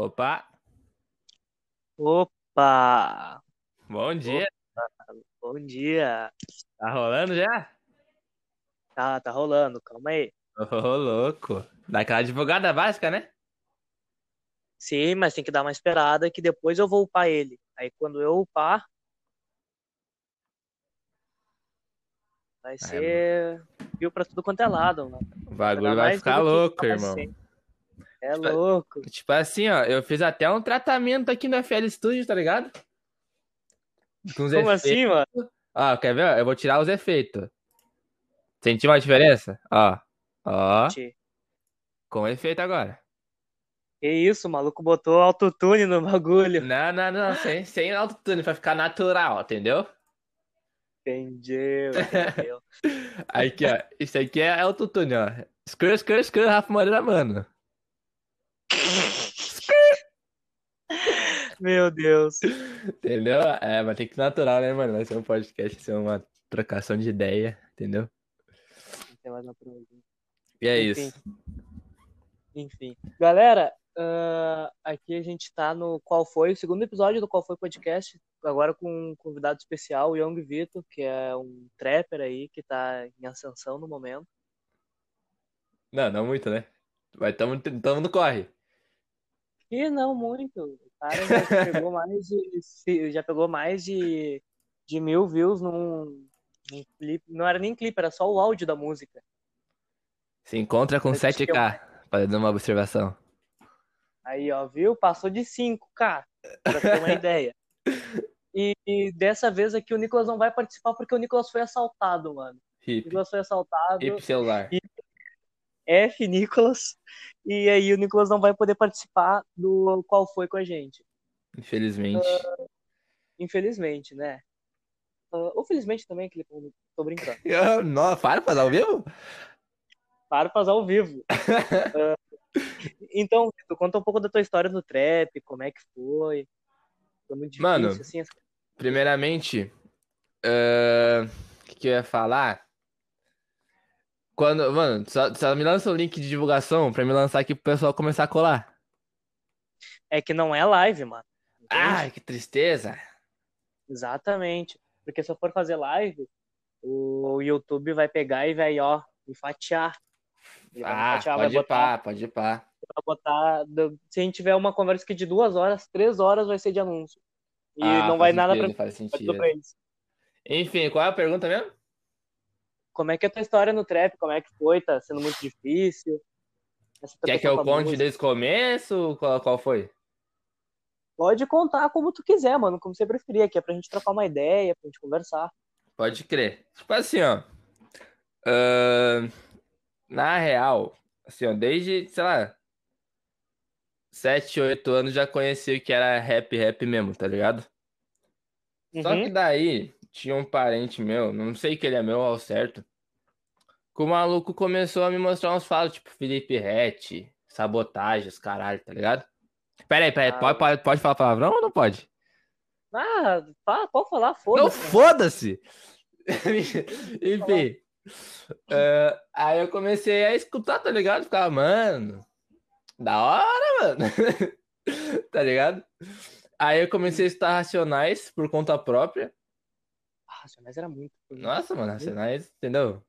Opa, Opa! bom dia. Bom dia! Tá rolando já? Tá, tá rolando, calma aí. Ô, louco. Daquela advogada básica, né? Sim, mas tem que dar uma esperada que depois eu vou upar ele. Aí quando eu upar, vai ser viu pra tudo quanto é lado, mano. O bagulho vai ficar louco, irmão. sempre. É Tipo, louco. Tipo assim, ó, eu fiz até um tratamento aqui no FL Studio, tá ligado? Com os Como efeitos. assim, mano? Ó, quer ver? Eu vou tirar os efeitos. Sentiu uma diferença? Ó, ó, com efeito agora. Que isso, o maluco botou autotune no bagulho. Não, não, não, sem, sem autotune, pra ficar natural, entendeu? Entendeu, entendeu. Aqui, ó, isso aqui é autotune, ó. Skrr, skrr, skrr, Rafa Moreira, mano. Meu Deus. Entendeu? É, mas tem que ser natural, né, mano? Vai ser um podcast, vai ser uma trocação de ideia, entendeu? Tem mais uma perguntinha. E é Enfim. isso. Enfim. Galera, ah, aqui a gente tá no Qual Foi, o segundo episódio do Qual Foi Podcast, agora com um convidado especial, o Young Vitor, que é um trapper aí, que tá em ascensão no momento. Não, não muito, né? Mas tamo, tamo no corre. E não muito. O cara já pegou mais de, já pegou mais de, de mil views num, num clipe. Não era nem clipe, era só o áudio da música. Se encontra com que 7K, para dar uma observação. Aí, ó, viu? Passou de 5K, pra ter uma ideia. E, e dessa vez aqui o Nicolas não vai participar porque o Nicolas foi assaltado, mano. O Hip, Nicolas foi assaltado, hip celular. F Nicolas, e aí o Nicolas não vai poder participar do qual foi com a gente. Infelizmente. Infelizmente, né? Ah, ou felizmente também, que tô brincando. Eu, não, dar ao vivo? Fazer ao vivo. Ah, então, Vitor, conta um pouco da tua história no trap, como é que foi. Foi muito difícil, Mano, assim, as- Primeiramente, o que, que eu ia falar? Quando, mano, só, só me lança o link de divulgação pra me lançar aqui pro pessoal começar a colar. É que não é live, mano. Entende? Ai, que tristeza. Exatamente. Porque se eu for fazer live, o YouTube vai pegar e vai, ó, me fatiar. Ele vai Ah, fatiar, vai pode ir botar, pá, pode ir pá. vai botar. Se a gente tiver uma conversa aqui de duas horas, três horas vai ser de anúncio. E Ah, não vai faz nada pra, sentido, faz sentido. pra eles. Enfim, qual é a pergunta mesmo? Como é que é a tua história no trap? Como é que foi? Tá sendo muito difícil? Quer que eu conte desde o começo? Qual, qual foi? Pode contar como tu quiser, mano, como você preferir, aqui é pra gente trocar uma ideia, pra gente conversar. Pode crer. Tipo assim, ó. ahn, na real, assim, ó, desde, sei lá, 7, 8 anos já conheci o que era rap, rap mesmo, tá ligado? Só Uhum. que daí tinha um parente meu, não sei que ele é meu ao certo, o maluco começou a me mostrar uns falos, tipo Felipe Rett, sabotagem, os caralho, tá ligado? Pera aí, pera aí, Ah, pode, pode, pode falar palavrão ou não pode? Ah, fala- pode falar, Não, foda-se. foda-se! Enfim. é, aí eu comecei a escutar, tá ligado? Ficava, mano, da hora, mano. tá ligado? Aí eu comecei a escutar Racionais por conta própria. Ah, Racionais era muito. Nossa, mano, Racionais, entendeu?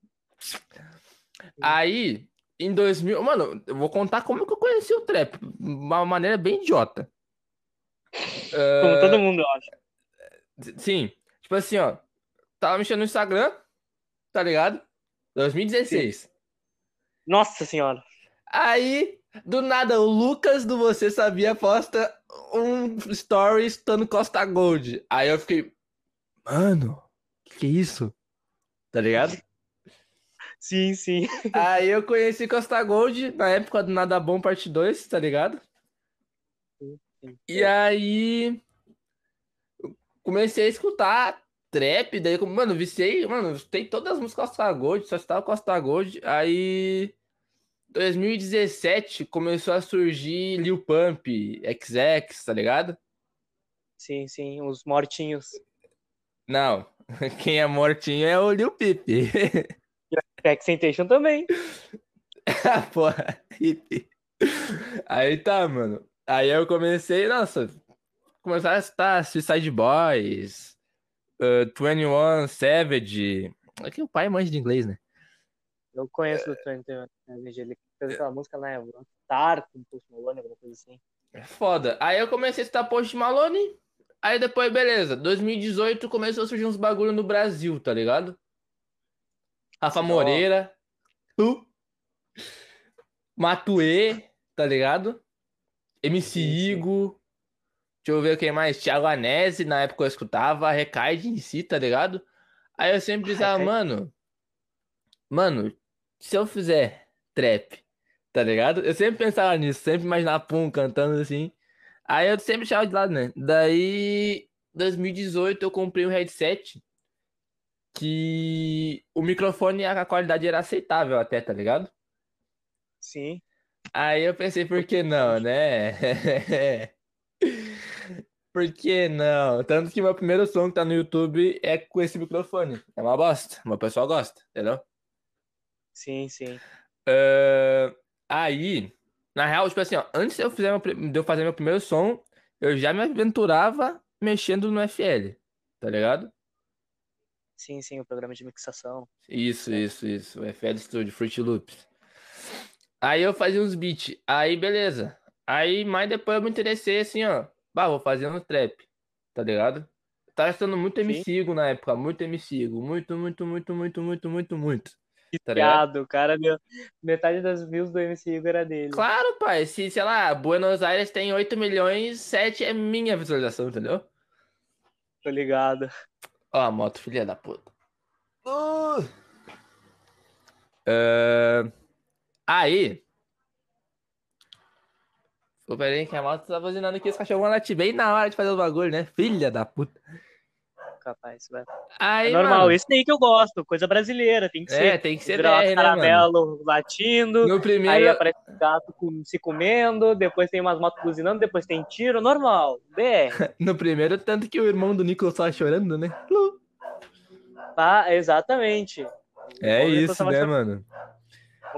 Aí, em 2000, mano, eu vou contar como que eu conheci o trap, de uma maneira bem idiota. Como todo mundo, eu acho. Sim, tipo assim, ó, tava mexendo no Instagram, tá ligado? 2016. Nossa senhora. Aí, do nada, o Lucas do Você Sabia posta um story estando Costa Gold. Aí eu fiquei, mano, que que é isso? Tá ligado? Sim, sim. Aí eu conheci Costa Gold na época do Nada Bom Parte 2, tá ligado? E aí comecei a escutar trap, daí, como- mano, viciei, mano, tem todas as músicas Costa Gold, só estava Costa Gold. Aí 2017 começou a surgir Lil Pump, XX, tá ligado? Sim, sim, os mortinhos. Não, quem é mortinho é o Lil Peep. Xentation também. Porra, hippie. Aí tá, mano. Aí eu comecei, nossa, começar a escutar Suicide Boys, uh, 21 Savage. Aqui o pai é manja de inglês, né? Eu conheço o 21 Savage, ele fez aquela música, né? Star, com Post Malone, alguma coisa assim. É foda. Aí eu comecei a escutar Post Malone, aí depois, beleza, 2018 começou a surgir uns bagulho no Brasil, tá ligado? Rafa Moreira, tu, Matue, tá ligado? MC. Igo. Deixa eu ver quem mais. Thiago Anese, na época eu escutava. Recaide em si, tá ligado? Aí eu sempre pensava, Recaide. mano. Mano, se eu fizer trap, tá ligado? Eu sempre pensava nisso, sempre imaginava Pum cantando assim. Aí eu sempre deixava de lado, né? Daí, 2018, eu comprei um headset que o microfone, a qualidade era aceitável até, tá ligado? Sim. Aí eu pensei, por que não, né? Por que não? Tanto que meu primeiro som que tá no YouTube é com esse microfone. É uma bosta. Meu pessoal gosta, entendeu? Sim, sim. Ah, aí, na real, tipo assim, ó, antes eu, fizer meu de eu fazer meu primeiro som, eu já me aventurava mexendo no FL, tá ligado? Sim, sim, o programa de mixação. Isso, isso, isso. O FL Studio, Fruit Loops. Aí eu fazia uns beats. Aí, beleza. Aí, mais depois eu me interessei assim, ó. Bah, vou fazer um trap. Tá ligado? Tava estando muito Sim. MC Igo na época. Muito MC Igo. Muito, muito, muito, muito, muito, muito, muito. Tá ligado? Cara deu. Metade das views do MC Igor era dele. Claro, pai. Se, sei lá, Buenos Aires tem 8 milhões, 7 é minha visualização, entendeu? Tô ligado. Ó, a moto, filha da puta. Uh! É, Aí. Pô, pera aí, que a moto tá buzinando aqui, os cachorros vão latir bem na hora de fazer o bagulho, né? Filha da puta. Capaz, vai. Aí, É normal, mano, esse aí que eu gosto, coisa brasileira, tem que É, ser. tem que ser Virar BR, né, caramelo latindo, No aí primeiro, aparece um gato com- se comendo, depois tem umas motos buzinando, depois tem tiro, normal, BR. no primeiro, tanto que o irmão do Nicolas tava chorando, né? Tá, exatamente. É isso, né, chorando, mano?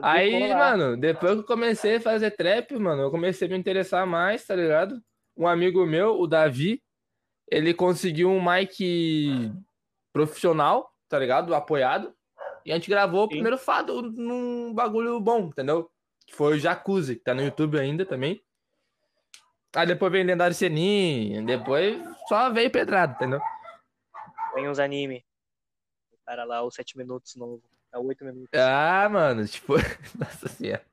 Aí, mano, depois que eu comecei a fazer trap, mano, eu comecei a me interessar mais, tá ligado? Um amigo meu, o Davi, ele conseguiu um mic profissional, tá ligado? Apoiado. E a gente gravou o primeiro fado num bagulho bom, entendeu? Que foi o Jacuzzi, que tá no YouTube ainda também. Aí depois veio Lendário Senin, depois só veio pedrado, entendeu? Tem uns anime. O cara lá, o 7 minutos novo. É o 8 minutos. Ah, mano, tipo, nossa senhora.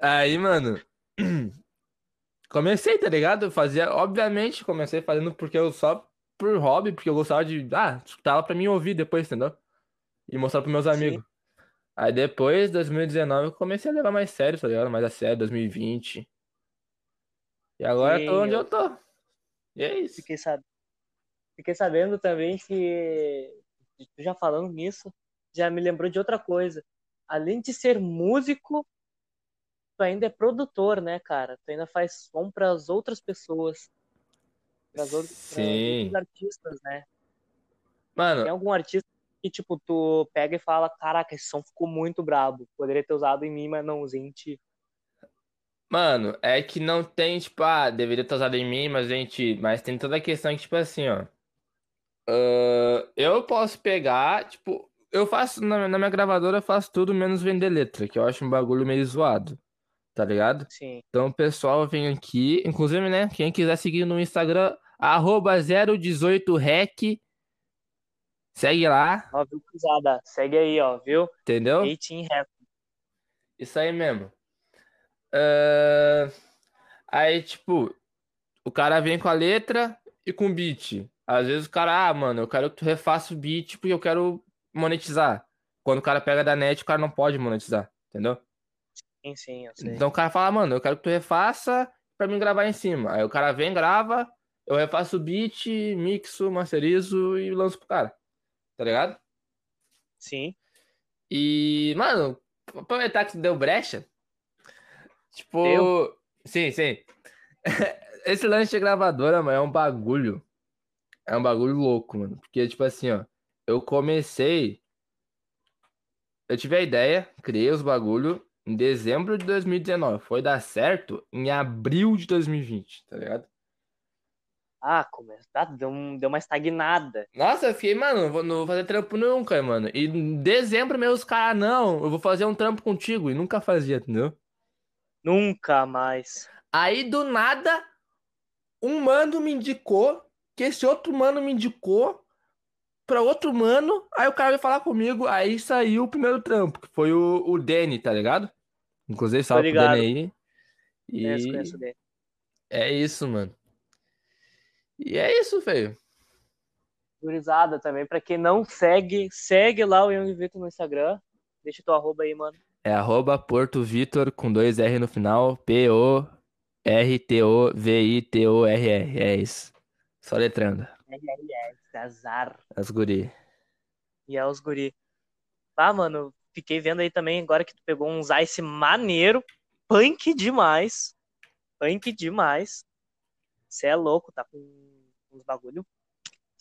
Aí, mano, comecei, tá ligado? Eu fazia, obviamente, comecei fazendo porque eu só por hobby, porque eu gostava de, ah, escutava pra mim ouvir depois, entendeu? E mostrar pros meus Sim. amigos. Aí depois, 2019, eu comecei a levar mais sério, tá ligado? Mais a sério, 2020. E agora eu tô Sim, onde eu- eu tô. E é isso. Fiquei, sab... Fiquei sabendo também que, já falando nisso, já me lembrou de outra coisa. Além de ser músico, tu ainda é produtor, né, cara? Tu ainda faz som para as outras pessoas. Para os outros artistas, né? Mano, Tem algum artista que, tipo, tu pega e fala, caraca, esse som ficou muito brabo. Poderia ter usado em mim, mas não usei em ti. Mano, é que não tem, tipo, ah, deveria estar usado em mim, mas gente, mas tem toda a questão que, tipo assim, ó. ah, eu posso pegar, tipo, eu faço, na, na minha gravadora eu faço tudo menos vender letra, que eu acho um bagulho meio zoado, tá ligado? Sim. Então o pessoal vem aqui, inclusive, né, quem quiser seguir no Instagram, arroba 018rec, segue lá, Ó, viu, cruzada? Segue aí, ó, viu? entendeu? 18 rap. Isso aí mesmo. Ah, Aí, tipo, o cara vem com a letra e com o beat. Às vezes o cara, ah, mano, eu quero que tu refaça o beat porque eu quero monetizar. Quando o cara pega da net, o cara não pode monetizar, entendeu? Sim, sim, eu sei. Então o cara fala, mano, eu quero que tu refaça pra mim gravar em cima. Aí o cara vem, grava, eu refaço o beat, mixo, masterizo e lanço pro cara. Tá ligado? Sim. E, mano, aproveitar que deu brecha. Tipo. Deu? Sim, sim. Esse lance de gravadora, mano, é um bagulho. É um bagulho louco, mano. Porque, tipo assim, ó. Eu comecei. Eu tive a ideia, criei os bagulho. Em dezembro de 2019. Foi dar certo em abril de 2020, tá ligado? Ah, começou. Ah, deu, um- deu uma estagnada. Nossa, eu fiquei, mano, não vou, não vou fazer trampo nunca, mano. E em dezembro os caras, não, eu vou fazer um trampo contigo. E nunca fazia, entendeu? Nunca mais. Aí do nada, um mano me indicou, que esse outro mano me indicou pra outro mano. Aí o cara veio falar comigo, aí saiu o primeiro trampo, que foi o, o Danny, tá ligado? Inclusive, salve pro. Danny aí. E Conheço, conheço dele. é isso, mano. E é isso, feio. Gurizada também. Pra quem não segue, segue lá o Young Vitor no Instagram. Deixa teu arroba aí, mano. É arroba Porto Vitor com dois R no final. P-O-R-T-O-V-I-T-O-R-R. É isso. Só letrando. Azar. As guri. E é os guri. Ah, mano, fiquei vendo aí também agora que tu pegou uns ice maneiro. Punk demais. Punk demais. Você é louco, tá com uns bagulho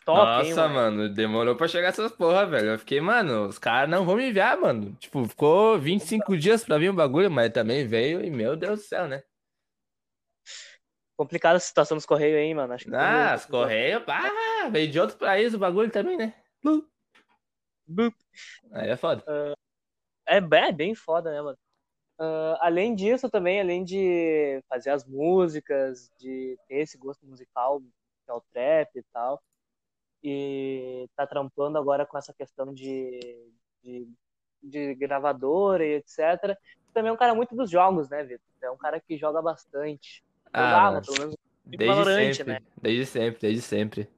top, hein, Nossa, mano? mano, demorou pra chegar essas porra, velho. Eu fiquei, mano, os caras não vão me enviar, mano. Tipo, ficou 25 dias pra vir o bagulho, mas também veio e, meu Deus do céu, né? Complicada a situação dos Correios aí, mano. Acho que Ah, os Correios, ah, veio de outro país o bagulho também, né? Aí é foda. É bem, é bem foda, né, mano? Ah, além disso, também, além de fazer as músicas, de ter esse gosto musical, que é o trap e tal, e tá trampando agora com essa questão de, de, de gravadora e etc. Também é um cara muito dos jogos, né, Vitor? É um cara que joga bastante. Ah, pelo menos, desde Valorant, sempre, né? desde sempre, desde sempre.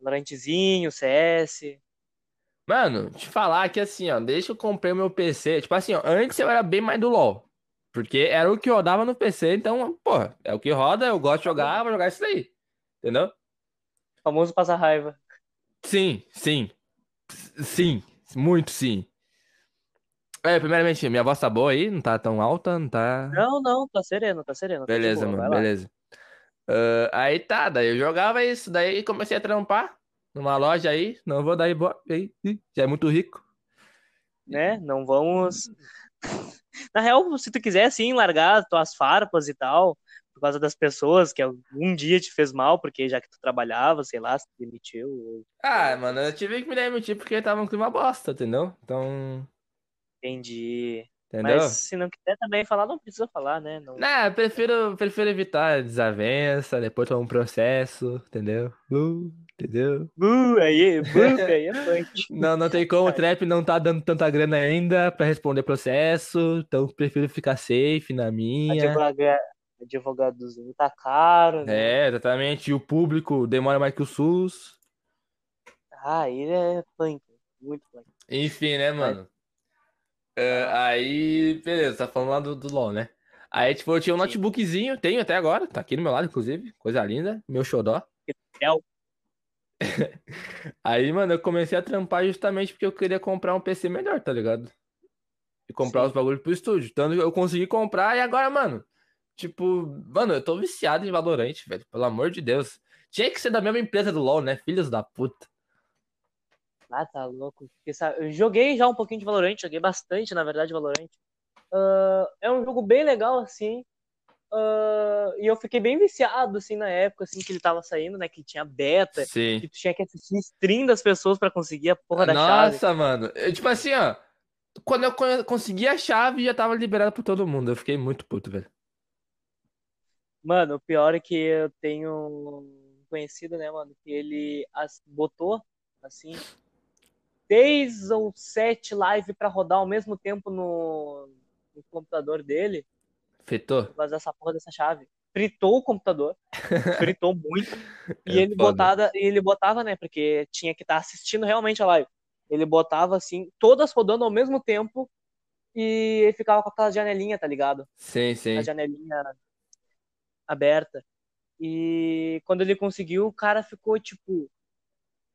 Valorantezinho, CS. Mano, te falar que assim, ó, desde que eu comprei o meu PC, tipo assim, ó, antes eu era bem mais do LoL. Porque era o que rodava no PC, então, porra, é o que roda, eu gosto de jogar, vou jogar isso daí. Entendeu? Famoso passa raiva. Sim, sim. Sim, muito sim. É, primeiramente, minha voz tá boa aí, não tá tão alta, não tá. Não, não, tá sereno, tá sereno. tá Beleza, boa, mano, beleza. Ah, aí tá, daí eu jogava isso, daí comecei a trampar numa loja aí, não vou dar ibope aí, já é muito rico. né? Não vamos. Na real, se tu quiser, assim, largar tuas farpas e tal, por causa das pessoas que algum dia te fez mal, porque já que tu trabalhava, sei lá, se demitiu. ou- Ah, mano, eu tive que me demitir porque tava um clima bosta, entendeu? Então, Entendi. entendeu? Mas se não quiser também falar, não precisa falar, né? Não... Não, eu prefiro, prefiro evitar desavença, depois tomar um processo, entendeu? Uh, entendeu? Uh, aí, uh, aí é punk. Não, não tem como, o trap não tá dando tanta grana ainda pra responder processo, então prefiro ficar safe na minha. Advoga... Advogadozinho tá caro, né? É, exatamente. E o público demora mais que o SUS. Ah, aí é punk. Muito punk. Enfim, né, mano? É, aí, beleza, tá falando lá do, do LoL, né? Aí, tipo, eu tinha um notebookzinho, tenho até agora, tá aqui do meu lado, inclusive, coisa linda, meu xodó. Aí, mano, eu comecei a trampar justamente porque eu queria comprar um PC melhor, tá ligado? E comprar Sim. os bagulhos pro estúdio. Tanto que eu consegui comprar e agora, mano, tipo, mano, eu tô viciado em Valorant, velho, pelo amor de Deus. Tinha que ser da mesma empresa do LoL, né? Filhos da puta. Ah, tá louco. Porque, sabe, Eu joguei já um pouquinho de Valorant, joguei bastante, na verdade, Valorant. Ah, é um jogo bem legal, assim. Ah, e eu fiquei bem viciado, assim, na época, assim, que ele tava saindo, né? Que tinha beta, Sim. que tu tinha que assistir stream das pessoas pra conseguir a porra da chave. Nossa, mano. Eu, tipo assim, ó. Quando eu con- consegui a chave, já tava liberado pra todo mundo. Eu fiquei muito puto, velho. Mano, o pior é que eu tenho um conhecido, né, mano, que ele botou, assim, seis ou sete lives pra rodar ao mesmo tempo no, no computador dele. Por causa dessa porra dessa chave. Fritou o computador. Fritou muito. E É ele foda. botava, e ele botava, né? Porque tinha que estar assistindo realmente a live. Ele botava assim, todas rodando ao mesmo tempo. E ele ficava com aquela janelinha, tá ligado? Sim, sim. A janelinha aberta. E quando ele conseguiu, o cara ficou tipo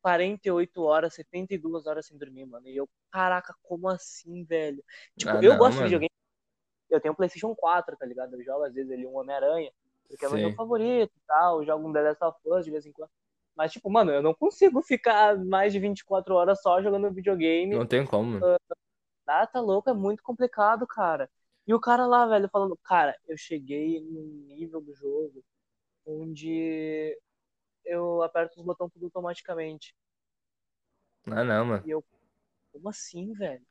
48 horas, 72 horas sem dormir, mano. E eu, caraca, como assim, velho? Tipo, Ah, eu não, gosto mano. de videogame. Eu tenho um PlayStation 4, tá ligado? Eu jogo às vezes ali um Homem-Aranha, porque é meu Sim. jogo favorito e tal. Eu jogo um The Last of Us de vez em quando. Mas, tipo, mano, eu não consigo ficar mais de 24 horas só jogando videogame. Não tem como. Ah, tá louco, é muito complicado, cara. E o cara lá, velho, falando, cara, eu cheguei num nível do jogo onde eu aperto os botões tudo automaticamente. Ah, não, mano. E eu, como assim, velho?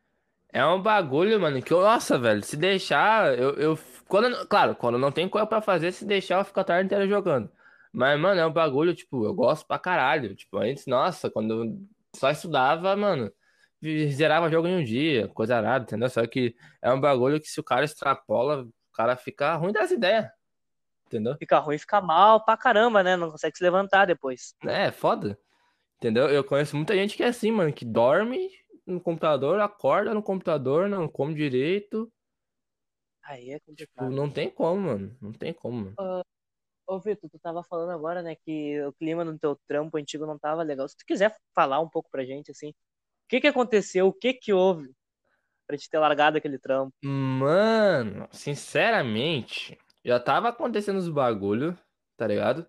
É um bagulho, mano, que eu, nossa, velho, se deixar, eu, eu quando, claro, quando não tem coisa pra fazer, se deixar, eu fico a tarde inteira jogando. Mas, mano, é um bagulho, tipo, eu gosto pra caralho. Tipo, antes, nossa, quando eu só estudava, mano, zerava jogo em um dia, coisa arada, entendeu? Só que é um bagulho que se o cara extrapola, o cara fica ruim das ideias, entendeu? Fica ruim, fica mal pra caramba, né? Não consegue se levantar depois. É, foda, entendeu? Eu conheço muita gente que é assim, mano, que dorme no computador, acorda no computador, não come direito. Aí é Tipo, complicado. não tem como, mano. Não tem como, mano. Ô, Vitor, tu tava falando agora, né, que o clima no teu trampo antigo não tava legal. Se tu quiser falar um pouco pra gente, assim, o que que aconteceu, o que que houve pra te ter largado aquele trampo? Mano, sinceramente, já tava acontecendo os bagulho, tá ligado?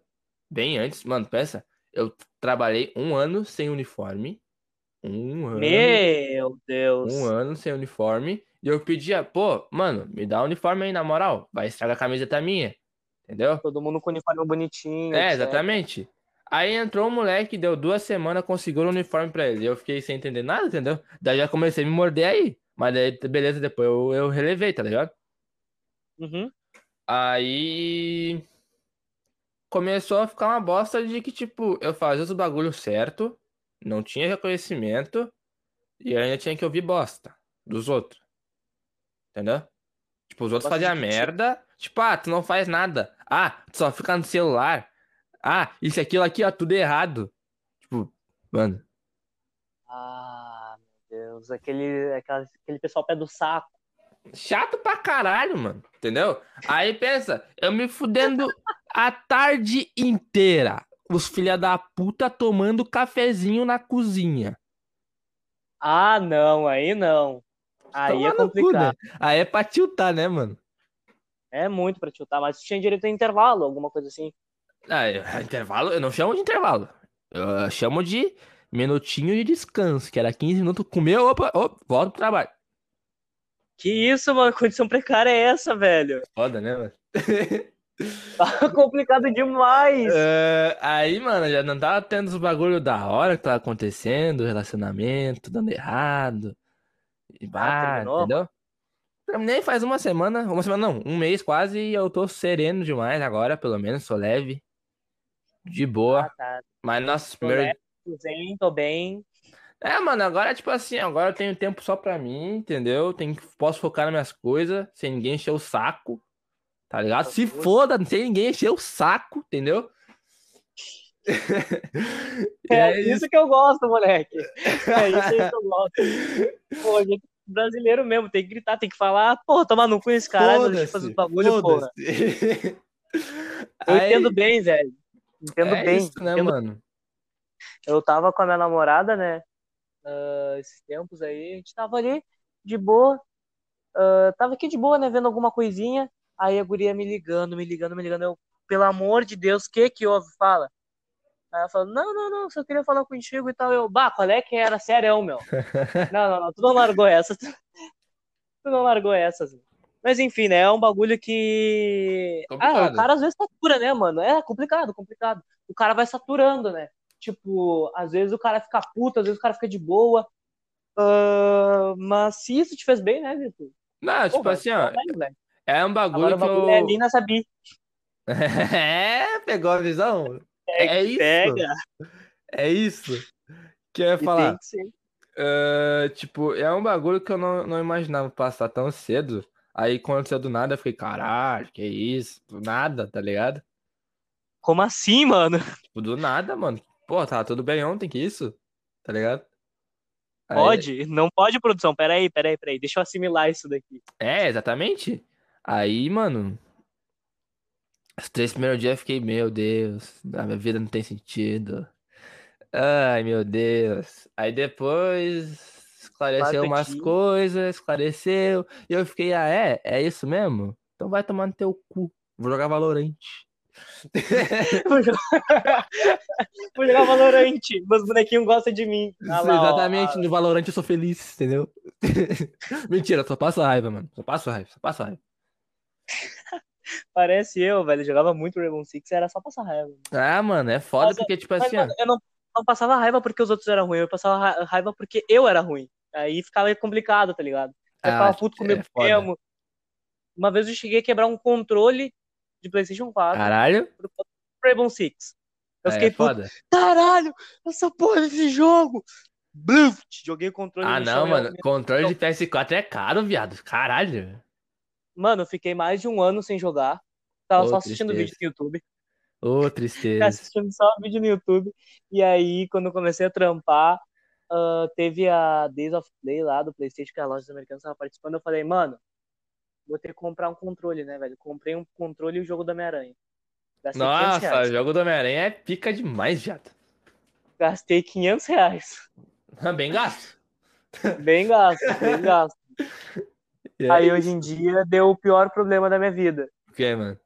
Bem antes. Mano, pensa, eu trabalhei um ano sem uniforme. Um ano. Meu Deus. Um ano sem uniforme. E eu pedia, pô, mano, me dá o uniforme aí, na moral. Vai estragar a camiseta minha. Entendeu? Todo mundo com uniforme bonitinho. É, etc. exatamente. Aí entrou um moleque, deu duas semanas, conseguiu o uniforme pra ele. Eu fiquei sem entender nada, entendeu? Daí já comecei a me morder aí. Mas daí, beleza, depois eu, eu relevei, tá ligado? Uhum. Aí começou a ficar uma bosta de que, tipo, eu fazia os bagulho certo, não tinha reconhecimento e ainda tinha que ouvir bosta dos outros. Entendeu? Tipo, os outros de faziam merda. Tipo, ah, tu não faz nada. Ah, tu só fica no celular. Ah, isso aquilo aqui, ó, tudo errado. Tipo, mano. Ah, meu Deus. Aquele, aquela- aquele pessoal pé do saco. Chato pra caralho, mano. Entendeu? Aí pensa, eu me fudendo a tarde inteira. Os filha da puta tomando cafezinho na cozinha. Ah, não, aí não. Aí Tomar é no cu, complicado. né? Aí é pra tiltar, né, mano? É muito pra chutar, mas tinha direito a intervalo, alguma coisa assim. Ah, eu- intervalo, eu não chamo de intervalo. Eu chamo de minutinho de descanso, que era 15 minutos, comeu, opa, opa, volta pro trabalho. Que isso, mano? Condição precária é essa, velho? Foda, né, mano? Tá complicado demais. É, aí, mano, já não tava tendo os bagulho da hora que tava acontecendo, relacionamento, dando errado. E bah, terminou? entendeu? Terminei faz uma semana, uma semana não, um mês quase, e eu tô sereno demais agora, pelo menos, sou leve. De boa. Ah, tá. Mas nossa, Tô primeiro. leve, tô bem. É, mano, agora, tipo assim, agora eu tenho tempo só pra mim, entendeu? Tenho, posso focar nas minhas coisas, sem ninguém encher o saco, tá ligado? Se Justo. foda, sem ninguém encher o saco, entendeu? E É, isso que eu gosto, moleque. É isso que eu gosto. Pô, a gente é brasileiro mesmo, tem que gritar, tem que falar, porra, tomar no cu esse caralho, deixa eu fazer os bagulho, porra. foda-se. Eu Aí, entendo bem, velho. Entendo é bem. isso, né, entendo mano? eu tava com a minha namorada, né? Ah, esses tempos aí, a gente tava ali de boa. ah, tava aqui de boa, né? Vendo alguma coisinha. Aí a guria me ligando, me ligando, me ligando. Eu, pelo amor de Deus, o que que houve? Fala. Aí ela falou, não, não, não, só queria falar contigo e tal. Eu, bah, qual é que era? Sério, meu. Não, não, não, tu não largou essa. Tu, tu não largou essas. Mas enfim, né? É um bagulho que. Ah, Complicado. o cara às vezes satura, né, mano? É complicado, complicado. O cara vai saturando, né? Tipo, às vezes o cara fica puto, às vezes o cara fica de boa. Ah, mas se isso te fez bem, né, Vitor? Não, tipo Porra, assim, ó, é um bagulho Agora o bagulho eu... é ali nessa bi. É, pegou a visão? Pega, É isso. Pega. É isso que eu ia falar. Ah, tipo, é um bagulho que eu não, não imaginava passar tão cedo. Aí quando aconteceu do nada, eu fiquei, caralho, que isso? Do nada, tá ligado? Como assim, mano? Tipo, do nada, mano. Pô, tava tudo bem ontem, que isso? Tá ligado? Aí- Pode? Não pode, produção. Peraí, peraí, peraí. Deixa eu assimilar isso daqui. É, exatamente. Aí, mano, os três primeiros dias eu fiquei, meu Deus, a minha vida não tem sentido. Ai, meu Deus. Aí depois esclareceu umas coisas, esclareceu. E eu fiquei, ah, é? É isso mesmo? Então vai tomar no teu cu. Vou jogar Valorante. Vou jogar, Valorante. Meus bonequinhos gostam de mim. Ah lá, ó. Exatamente, no Valorante eu sou feliz, entendeu? Mentira, só passa raiva, mano. Só passa raiva, só passa raiva. Parece eu, velho. Jogava muito Rainbow Six era só passar raiva. Ah, mano, é foda Mas, porque, tipo Mas, assim, mano, eu não, não passava raiva porque os outros eram ruins, eu passava ra- raiva porque eu era ruim. Aí ficava complicado, tá ligado? Eu Ah, ficava puto é comigo foda. mesmo. Uma vez eu cheguei a quebrar um controle de PlayStation 4 Caralho. pro Rainbow Six. Eu fiquei é puto. foda. Caralho, essa porra desse jogo! Bluft! Joguei o controle Ah, não, mano. Controle de PS4 é caro, viado. Caralho. Mano, eu fiquei mais de um ano sem jogar. Tava Ô, só assistindo tristeza. vídeo no YouTube. Ô, Fiquei tristeza. assistindo só vídeo no YouTube. E aí, quando eu comecei a trampar, ah, teve a Days of Play lá do PlayStation, que a loja dos americanos tava participando. Eu falei, mano, vou ter que comprar um controle, né, velho? Comprei um controle e o jogo do Homem-Aranha. Gastei 500 Nossa, o jogo do Homem-Aranha é pica demais, viado. Gastei 500 reais. Bem gasto. Bem gasto, bem gasto. E Aí aí, hoje em dia deu o pior problema da minha vida. o que, mano?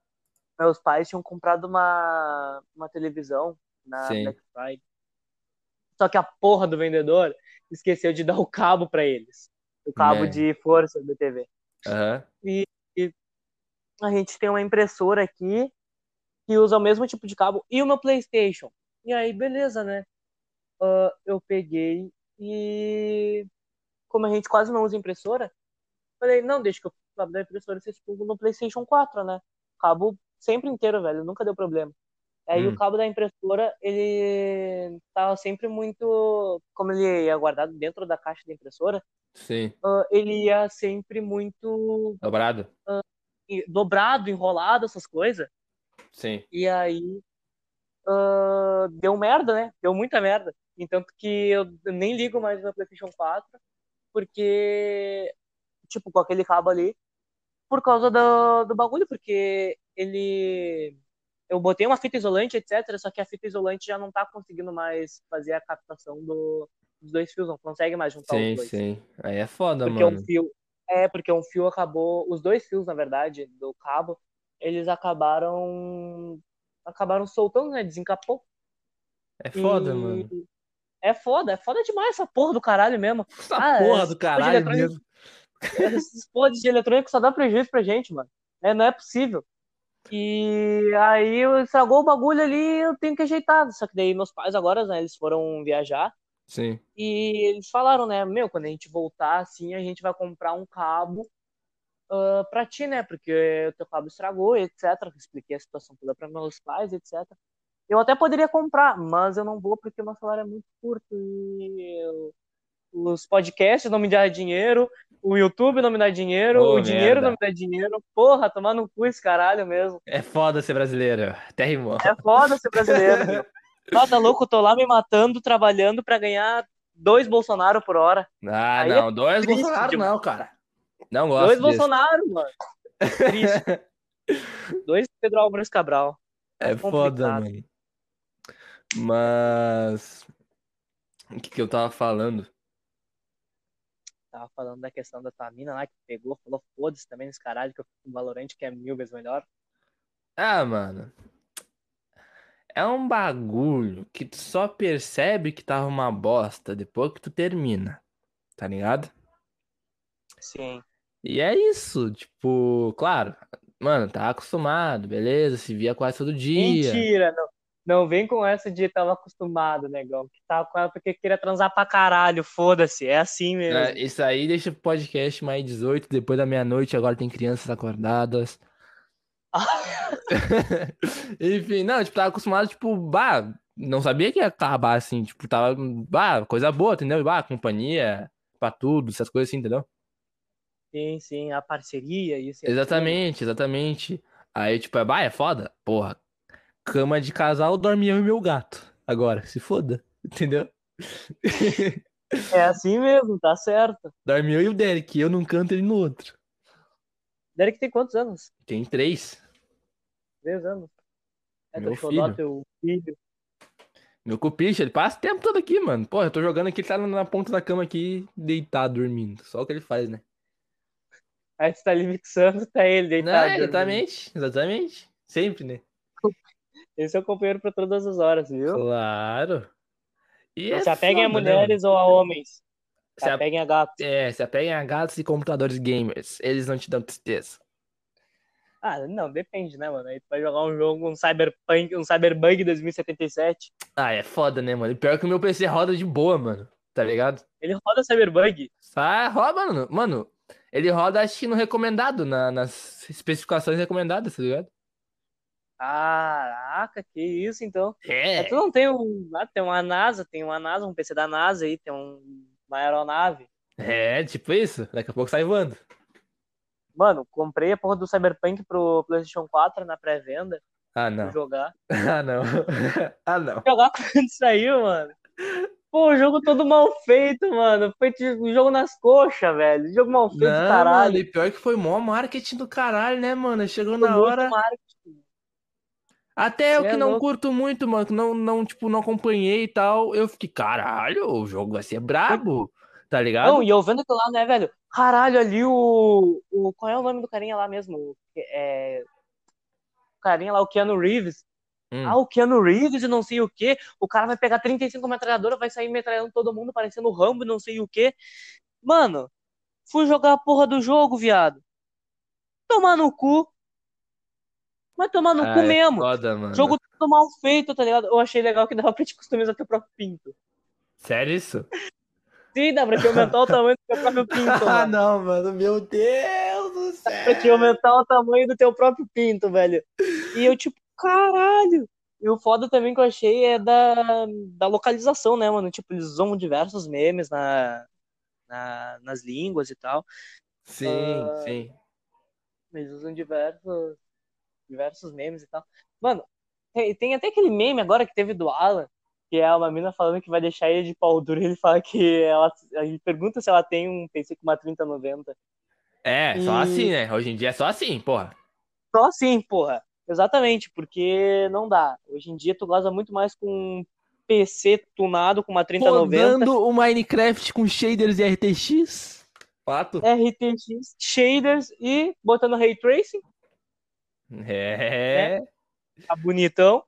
Meus pais tinham comprado uma, uma televisão na Sim. Black Friday. Só que a porra do vendedor esqueceu de dar o cabo pra eles. O cabo É. de força da TV. Aham. A gente tem uma impressora aqui que usa o mesmo tipo de cabo e o meu PlayStation. E aí, beleza, né? Ah, eu peguei e. Como a gente quase não usa impressora, falei, não, deixa que eu cabo da impressora vocês plugam no PlayStation 4, né? Cabo sempre inteiro, velho, nunca deu problema. Aí Hum. o cabo da impressora, ele tava sempre muito. Como ele ia guardado dentro da caixa da impressora, Sim. ah, ele ia sempre muito Dobrado? dobrado, enrolado, essas coisas. Sim. E aí ah, deu merda, né? Deu muita merda. Então que eu nem ligo mais no PlayStation 4, porque, tipo, com aquele cabo ali, por causa do, do bagulho, porque ele. Eu botei uma fita isolante, etc. Só que a fita isolante já não tá conseguindo mais fazer a captação do, dos dois fios, não consegue mais juntar Sim, os dois. sim. Aí é foda, Porque mano. um fio. É, porque um fio acabou. Os dois fios, na verdade, do cabo, eles acabaram. Acabaram soltando, né? Desencapou. É foda, E- mano. É foda, é foda demais essa porra do caralho mesmo. Essa Ah, porra essa do porra de caralho mesmo. Esses porra de eletrônico só dá prejuízo pra gente, mano. É, não é possível. E aí eu- estragou o bagulho ali, eu tenho que ajeitar. Só que daí meus pais agora, né, eles foram viajar Sim. e eles falaram, né, meu, quando a gente voltar assim, a gente vai comprar um cabo ah, pra ti, né, porque o teu cabo estragou, etc. Eu expliquei a situação toda pra meus pais, etc. Eu até poderia comprar, mas eu não vou porque meu salário é muito curto e eu- os podcasts não me dão dinheiro, o YouTube não me dá dinheiro, Ô, o dinheiro merda. não me dá dinheiro. Porra, tomar no cu esse caralho mesmo. É foda ser brasileiro. Até rimou. É foda ser brasileiro. Ah, tá louco, eu tô lá me matando, trabalhando pra ganhar dois Bolsonaro por hora. Ah, Aí é não. Dois triste Bolsonaro demais. não, cara. Não gosto dois desse. Bolsonaro, mano. Triste. dois Pedro Álvares Cabral. É foda, complicado. mano. Mas. O que que eu tava falando? Tava falando da questão da tua mina lá que pegou, falou foda-se também nesse caralho que eu fico com Valorant, que é mil vezes melhor. Ah, mano. É um bagulho que tu só percebe que tava uma bosta depois que tu termina. Tá ligado? Sim. E é isso, tipo, claro, mano, tá acostumado, beleza, se via quase todo dia. Mentira, não. Não vem com essa de tava acostumado, negão. Que tava com ela porque queria transar pra caralho, foda-se. É assim mesmo. É, Isso aí deixa pro podcast mais 18, depois da meia-noite, agora tem crianças acordadas. Enfim, não, tipo, tava acostumado, tipo, bah, não sabia que ia acabar assim, tipo, tava, bah, coisa boa, entendeu? Bah, companhia pra tudo, essas coisas assim, entendeu? Sim, sim, a parceria, isso. Exatamente, exatamente. Aí, tipo, é, bah, é foda, porra. Cama de casal, dorme eu e meu gato. Agora, se foda, entendeu? É assim mesmo, tá certo. Dorme eu e o Derek, eu num canto e ele no outro. Derek tem quantos anos? Tem três. Três anos. É Meu filho. teu filho. Meu cupiche, ele passa o tempo todo aqui, mano. Pô, eu tô jogando aqui, ele tá na ponta da cama aqui, deitado, dormindo. Só o que ele faz, né? Aí tu tá ali mixando, tá ele Não, deitado. dormindo. exatamente, exatamente. Sempre, né? Esse é o companheiro pra todas as horas, viu? Claro. E Não é se apeguem a foda, né, mulheres ou a homens. Se Se a- apeguem a gato. É, se apeguem a gatos e computadores gamers. Eles não te dão tristeza. Ah, não, depende, né, mano? Aí tu vai jogar um jogo, um Cyberpunk, um Cyberbug 2077. Ah, é foda, né, mano? E Pior que o meu PC roda de boa, mano. Tá ligado? Ele roda Cyberbug. Só roda, mano. Mano, ele roda, acho que no recomendado, na- nas especificações recomendadas, tá ligado? Caraca, que isso, então. É. Mas tu não tem um. Ah, tem uma NASA, tem uma NASA, um PC da NASA aí, tem um, uma aeronave. É, tipo isso. Daqui a pouco sai voando. Mano, comprei a porra do Cyberpunk pro PlayStation 4 na pré-venda Ah, não. jogar. Ah, não. Ah, não. Jogar quando saiu, mano. Pô, o jogo todo mal feito, mano. Feito um jogo nas coxas, velho. Jogo mal feito, Não, caralho. mano, e pior que foi mó marketing do caralho, né, mano? Chegou Foi na hora. marketing. Até eu Cê que é não louco. curto muito, mano, que não, não, tipo, não acompanhei e tal, eu fiquei, caralho, o jogo vai ser brabo, tá ligado? Não, e eu vendo aquilo lá, né, velho? Caralho, ali o, o. Qual é o nome do carinha lá mesmo? É. O carinha lá, o Keanu Reeves. Hum. Ah, o Keanu Reeves e não sei o que. O cara vai pegar 35 metralhadoras, vai sair metralhando todo mundo, parecendo o Rambo e não sei o que. Mano, fui jogar a porra do jogo, viado. Tomar no cu. Vai tomar no Ah, cu é mesmo. Foda. Jogo tudo mal feito, tá ligado? Eu achei legal que dava pra te customizar teu próprio pinto. Sério isso? Sim, dá pra te aumentar o tamanho do teu próprio pinto, Ah, não, mano, meu Deus do Dá pra te céu. aumentar o tamanho do teu próprio pinto, velho. E eu, tipo, caralho. E o foda também que eu achei é da, da localização, né, mano? Tipo, eles usam diversos memes na, na- nas línguas e tal. Sim, Ah. sim. Eles usam diversos, diversos memes e tal. Mano, tem, tem até aquele meme agora que teve do Alan, que é uma mina falando que vai deixar ele de pau duro. e Ele fala que ela. Ele pergunta se ela tem um PC com uma 3090. É, só E- assim, né? Hoje em dia é só assim, porra. Só assim, porra. Exatamente, porque não dá. Hoje em dia tu goza muito mais com um PC tunado com uma 3090, Rodando o Minecraft com shaders e RTX. Fato. RTX, shaders e botando ray tracing, É, tá bonitão.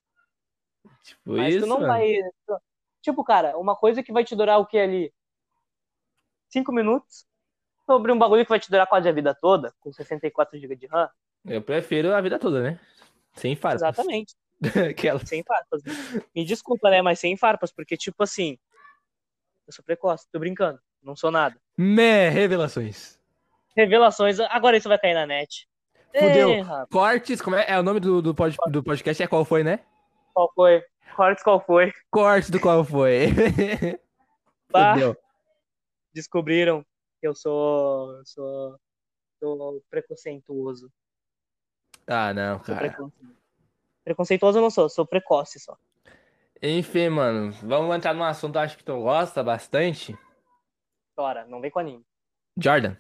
tipo Mas isso, tu não mano. vai. Tipo, cara, uma coisa que vai te durar o que ali? Cinco minutos. Sobre um bagulho que vai te durar quase a vida toda, com 64 GB de RAM. Eu prefiro a vida toda, né? Sem farpas. Exatamente. Aquela. Sem farpas. Me desculpa, né? Mas sem farpas, porque, tipo assim. Eu sou precoce, tô brincando. Não sou nada. Mé, revelações. Revelações. Agora isso vai cair na net. Fudeu. Ei, Cortes, como é? É o nome do, do, pod- do podcast é qual foi, né? qual foi? Cortes, qual foi? Cortes do qual foi. Bah. Fudeu. Descobriram que eu sou. sou. sou preconceituoso. Ah, não, Sou cara. preconceituoso. Preconceituoso eu não sou, sou precoce só. Enfim, mano, vamos entrar num assunto acho que tu gosta bastante. Bora, não vem com anime. Jordan.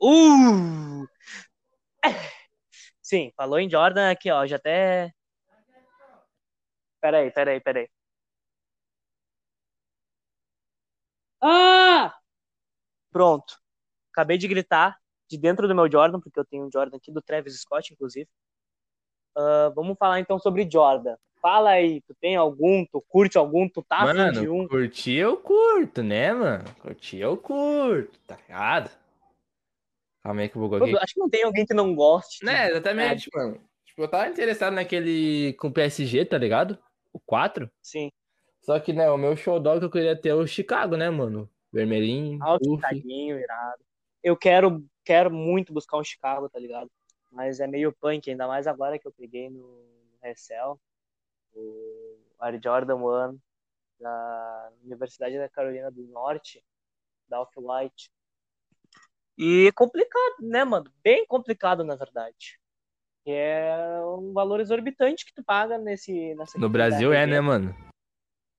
Uh! Sim, falou em Jordan aqui, ó. Já até. Peraí, peraí, peraí. Ah! Pronto. Acabei de gritar de dentro do meu Jordan, porque eu tenho um Jordan aqui do Travis Scott, inclusive. Ah, vamos falar então sobre Jordan. Fala aí, tu tem algum, tu curte algum, tu tá afim de Mano, um? curtir eu curto, né, mano? Curtir eu curto, tá ligado? Calma aí que eu vou aqui. Acho que não tem alguém que não goste. Né, exatamente, mano. Tipo, eu tava interessado naquele com PSG, tá ligado? O 4. Sim. Só que, né, o meu showdog que eu queria ter é o Chicago, né, mano? Vermelhinho, Alto puff. caguinho, irado. Eu quero, quero muito buscar um Chicago, tá ligado? Mas é meio punk, ainda mais agora que eu peguei no Recel, o Air Jordan One, da Universidade da Carolina do Norte, da Off-White. E complicado, né, mano? Bem complicado, na verdade. É um valor exorbitante que tu paga nesse, nessa No Brasil é, RG. né, mano?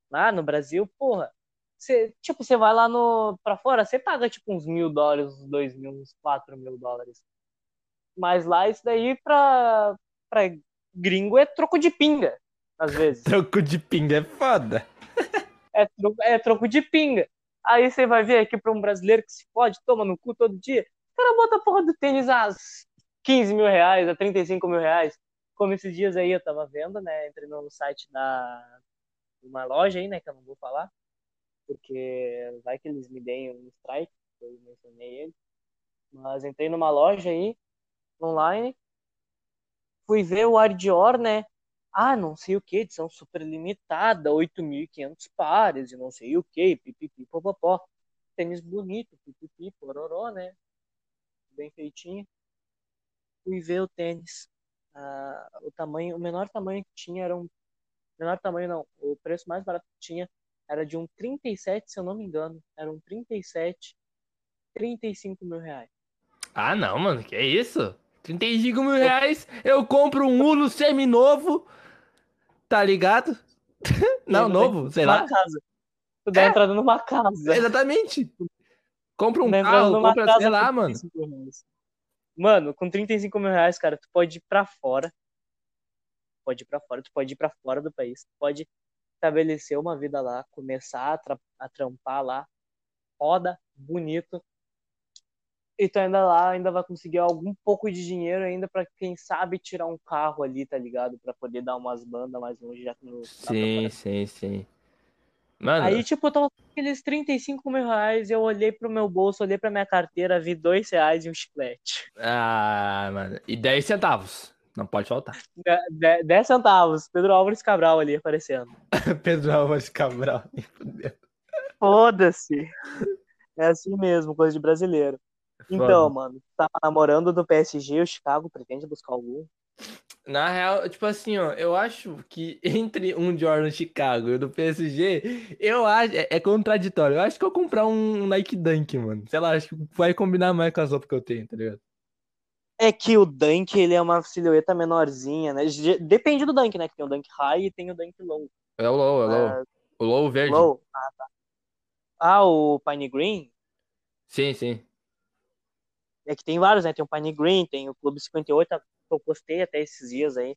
Lá no Brasil, porra. Você, tipo, você vai lá no, pra fora, você paga tipo uns mil dólares, uns dois mil, uns quatro mil dólares. Mas lá isso daí pra, pra gringo é troco de pinga, às vezes. Troco de pinga é foda. É troco, é troco de pinga. Aí você vai ver aqui pra um brasileiro que se pode, toma no cu todo dia. O cara bota a porra do tênis a 15 mil reais, a 35 mil reais. Como esses dias aí eu tava vendo, né? Entrei no site da uma loja aí, né? Que eu não vou falar. porque vai que eles me deem um strike, eu mencionei ele. Mas entrei numa loja aí, online, fui ver o Ar Dior, né? Ah, não sei o que, edição super limitada, 8.500 pares e não sei o que, pipipi, popopó. Tênis bonito, pipipi, pororó, né? Bem feitinho. Fui ver o tênis. Ah, o tamanho, o menor tamanho que tinha era um. Menor tamanho não, o preço mais barato que tinha era de um 37, se eu não me engano. Era um 37, 35 mil reais. Ah, não, mano, que isso? 35 mil reais, eu compro um Uno seminovo, tá ligado? Não, novo, sei lá. Casa. Tu dá É. entrada numa casa. Exatamente. Compra um carro, compra, sei lá, mano. 35 reais. Mano, com 35 mil reais, cara, tu pode ir pra fora. Pode ir pra fora, tu pode ir pra fora do país. Tu pode estabelecer uma vida lá, começar a, tra- a trampar lá. Roda, bonito. E tu ainda lá, ainda vai conseguir algum pouco de dinheiro ainda pra, quem sabe, tirar um carro ali, tá ligado? Pra poder dar umas bandas mais longe, já no, Sim, sim, sim. Mano, Aí, tipo, eu tava com aqueles 35 mil reais, eu olhei pro meu bolso, olhei pra minha carteira, vi dois reais e um chiclete. ah, mano, e 10 centavos. Não pode faltar. De- de- 10 centavos, Pedro Álvares Cabral ali aparecendo. Pedro Álvares Cabral. Foda-se. É assim mesmo, coisa de brasileiro. Então, Foda. mano, tava namorando do PSG, o Chicago pretende buscar algum. Na real, tipo assim, ó, eu acho que entre um Jordan Chicago e o do PSG, eu acho, é, é contraditório. Eu acho que eu vou comprar um Nike Dunk, mano. Sei lá, acho que vai combinar mais com as roupas que eu tenho, tá ligado? É que o Dunk, ele é uma silhueta menorzinha, né? De- Depende do Dunk, né? Que tem o Dunk High e tem o Dunk Low. É o low, é o low. Ah, O low verde. low? Ah, tá. Ah, o Pine Green? Sim, sim. É que tem vários, né? Tem o Pine Green, tem o Clube 58, que eu postei até esses dias aí.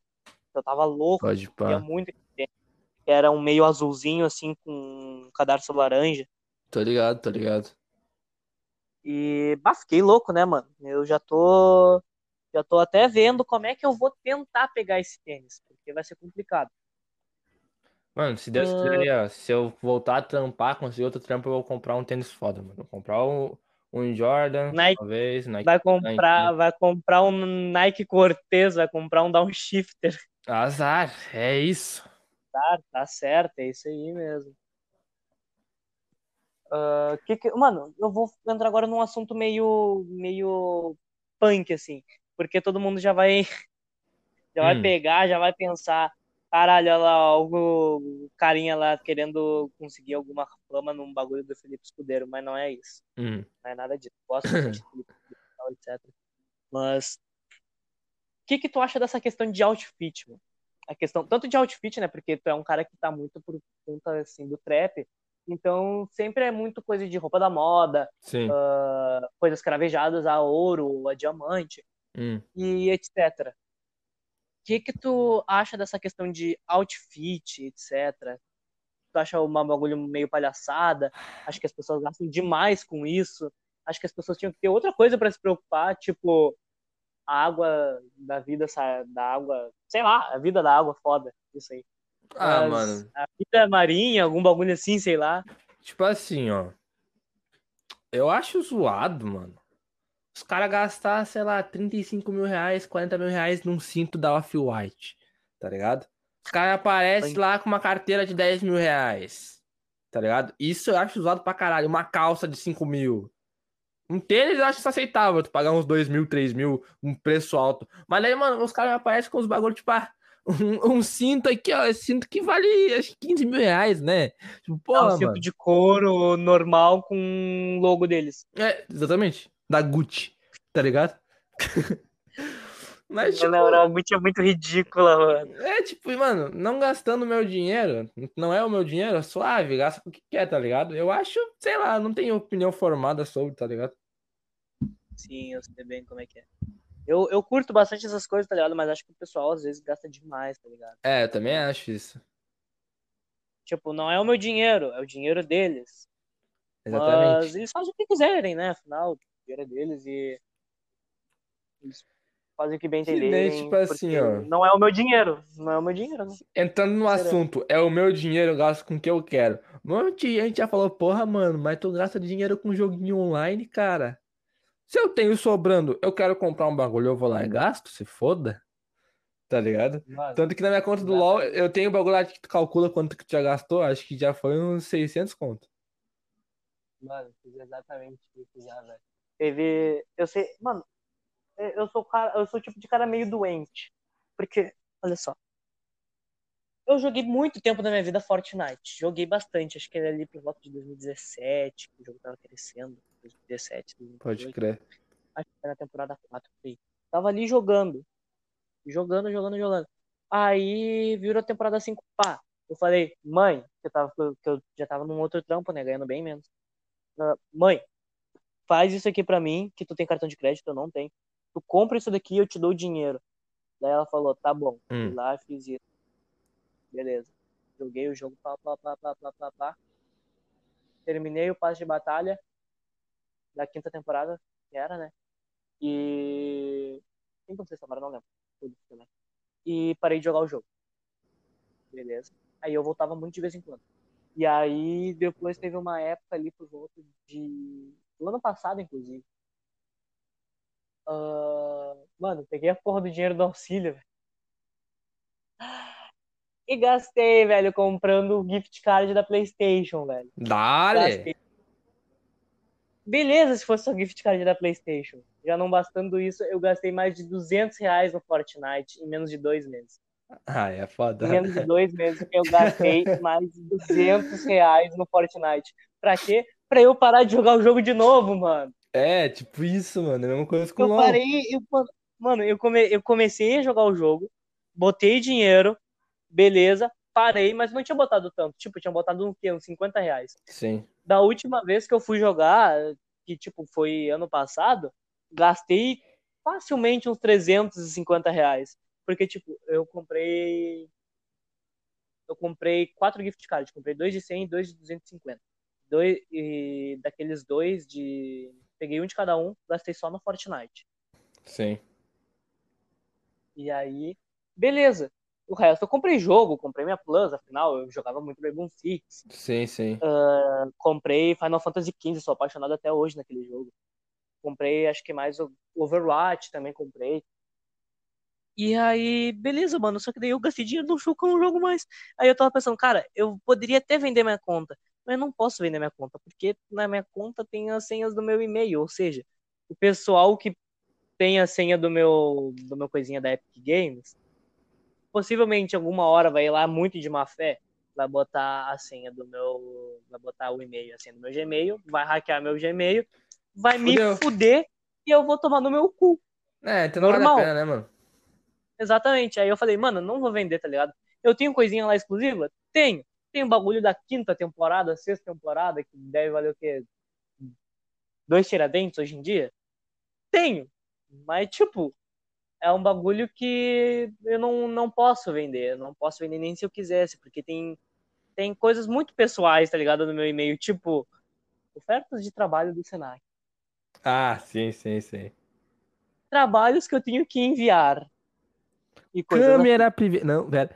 Eu tava louco, Pode queria pá. muito que. Era um meio azulzinho, assim, com um cadarço laranja. Tô ligado, tô ligado. E, bah, fiquei louco, né, mano? Eu já tô. Já tô até vendo como é que eu vou tentar pegar esse tênis, porque vai ser complicado. Mano, se Deus quiser, aí, ó, se eu voltar a trampar, conseguir outro trampo, eu vou comprar um tênis foda, mano. Vou comprar um, um Jordan, Nike- talvez, Nike. Vai comprar, vai comprar um Nike Cortez, vai comprar um Downshifter. Azar, é isso. Tá, tá certo, é isso aí mesmo. Ah, que que- mano, eu vou entrar agora num assunto meio, meio punk, assim, porque todo mundo já vai, já vai Hum. pegar, já vai pensar, caralho, olha lá, o, carinha lá querendo conseguir alguma fama num bagulho do Felipe Escudeiro, mas não é isso, Hum. não é nada disso. Gosto do Felipe Escudeiro, etc. Mas, o que que tu acha dessa questão de outfit, mano? A questão, tanto de outfit, né, porque tu é um cara que tá muito por conta, assim, do trap, então sempre é muito coisa de roupa da moda, ah, coisas cravejadas a ouro, a diamante Hum. e etc. O que que tu acha dessa questão de outfit, etc? Tu acha uma bagulho meio palhaçada? Acho que as pessoas gastam demais com isso. Acho que as pessoas tinham que ter outra coisa pra se preocupar, tipo a água da vida, da água, sei lá, a vida da água foda, isso aí. Ah, Mas mano. A vida marinha, algum bagulho assim, sei lá. Tipo assim, ó. Eu acho zoado, mano. Os caras gastar, sei lá, 35 mil reais, 40 mil reais num cinto da Off-White, tá ligado? Os caras aparecem lá com uma carteira de 10 mil reais, tá ligado? Isso eu acho zoado pra caralho. Uma calça de 5 mil. Um tênis eu acho isso aceitável, tu pagar uns 2 mil, 3 mil, um preço alto. Mas aí, mano, os caras aparecem com os bagulho, tipo, ah, um, um cinto aqui, ó, esse cinto que vale, acho que 15 mil reais, né? Tipo, É porra, um cinto mano. de couro normal com o logo deles. É, exatamente. Da Gucci, tá ligado? Mas, tipo, Não, não, a Gucci é muito ridícula, mano. é tipo, mano, não gastando meu dinheiro, não é o meu dinheiro, suave, gasta com o que quer, tá ligado? Eu acho, sei lá, não tenho opinião formada sobre, tá ligado? Sim, eu sei bem como é que é. Eu, eu curto bastante essas coisas, tá ligado? Mas acho que o pessoal às vezes gasta demais, tá ligado? É, eu também acho isso. Tipo, não é o meu dinheiro, é o dinheiro deles. Mas Exatamente. eles fazem o que quiserem, né? Afinal, o deles e eles fazem o que bem entenderem. tipo assim, ó. Não é o meu dinheiro, não é o meu dinheiro, né? Entrando no assunto, é o meu dinheiro, eu gasto com o que eu quero. Um monte de gente já falou, porra, mano, mas tu gasta dinheiro com joguinho online, cara. Se eu tenho sobrando, eu quero comprar um bagulho, eu vou lá e gasto, se foda. Tá ligado? Mano, Tanto que na minha conta do LoL, eu tenho um bagulho lá que tu calcula quanto que tu já gastou, acho que já foi uns 600 conto. Mano, fiz exatamente isso já, velho. Teve. Eu sei. Mano, eu sou o cara. Eu sou o tipo de cara meio doente. Porque, olha só. Eu joguei muito tempo da minha vida Fortnite. Joguei bastante. Acho que era ali por volta de 2017, que o jogo tava crescendo. 2017, 2018. Pode crer. Acho que era na temporada 4. Aí. Tava ali jogando. Jogando, jogando, jogando. Aí virou a temporada 5. Pá. Eu falei, mãe, que eu, tava, que eu já tava num outro trampo, né? Ganhando bem menos. Uh, mãe, faz isso aqui pra mim, que tu tem cartão de crédito, eu não tenho. Tu compra isso daqui, eu te dou o dinheiro. Daí ela falou, tá bom. Hum. Fui lá, fiz isso. Beleza. Joguei o jogo, pá, pá, pá, pá, pá, pá, pá. Terminei o passe de batalha da quinta temporada, que era, né? E. Quem que vocês chamaram? Não lembro. E parei de jogar o jogo. Beleza. Aí eu voltava muito de vez em quando. E aí depois teve uma época ali por volta de. Do ano passado, inclusive. Ah, Mano, peguei a porra do dinheiro do auxílio, velho. E gastei, velho, comprando o gift card da PlayStation, velho. Dale! Beleza, se fosse só gift card da PlayStation. Já não bastando isso, eu gastei mais de 200 reais no Fortnite em menos de dois meses. Ah, é foda. Em menos de dois meses eu gastei mais de 200 reais no Fortnite. Pra quê? Pra eu parar de jogar o jogo de novo, mano. É, tipo isso, mano. É a mesma coisa com o Eu LoL. parei, eu, mano, eu, come, eu comecei a jogar o jogo, botei dinheiro, beleza, parei, mas não tinha botado tanto. Tipo, eu tinha botado um quê? Uns 50 reais. Sim. Da última vez que eu fui jogar, que tipo, foi ano passado, gastei facilmente uns 350 reais. Porque, tipo, eu comprei. Eu comprei quatro gift cards. Comprei dois de 100 e dois de 250. Dois, e daqueles dois de. Peguei um de cada um, gastei só no Fortnite. Sim. E aí, beleza. O resto eu comprei jogo, comprei minha Plus, afinal eu jogava muito Rainbow Six. Sim, sim. Comprei Final Fantasy XV, sou apaixonado até hoje naquele jogo. Comprei, acho que mais o Overwatch também comprei. E aí, beleza, mano. Só que daí eu gastei dinheiro no jogo, não jogo mais. Aí eu tava pensando, cara, eu poderia até vender minha conta, eu não posso vender minha conta, porque na minha conta tem as senhas do meu e-mail. Ou seja, o pessoal que tem a senha do meu, do meu coisinha da Epic Games, possivelmente alguma hora vai ir lá muito de má fé, vai botar a senha do meu, vai botar o e-mail, a senha do meu Gmail, vai hackear meu Gmail, vai Fudeu. me fuder e eu vou tomar no meu cu. É, então não vale a Normal. pena, né, mano? Exatamente. Aí eu falei, mano, não vou vender, tá ligado? Eu tenho coisinha lá exclusiva? Tenho. Tem um bagulho da quinta temporada, sexta temporada, que deve valer o quê? Dois tiradentes hoje em dia? Tenho. Mas, tipo, é um bagulho que eu não, não posso vender. Eu não posso vender nem se eu quisesse, porque tem, tem coisas muito pessoais, tá ligado? No meu e-mail, tipo, ofertas de trabalho do Senac. Ah, sim, sim, sim. Trabalhos que eu tenho que enviar. E Câmera privê. Não, pera.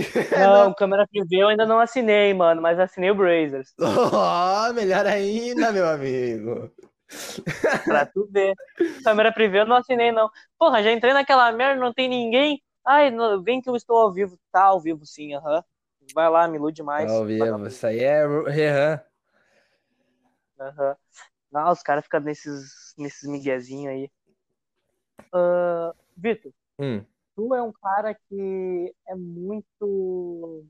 Não, câmera privê eu ainda não assinei, mano, mas assinei o Brazers. Oh, melhor ainda, meu amigo. Pra tu ver. Câmera privê eu não assinei, não. Porra, já entrei naquela merda, não tem ninguém. Ai, não, vem que eu estou ao vivo. Tá ao vivo sim, aham. Vai lá, me ilude mais. Ao vivo. Isso aí é Rehan. Aham. Não, os caras ficam nesses, nesses miguezinhos aí. Ah, Vitor, Hum. Tu é um cara que é muito.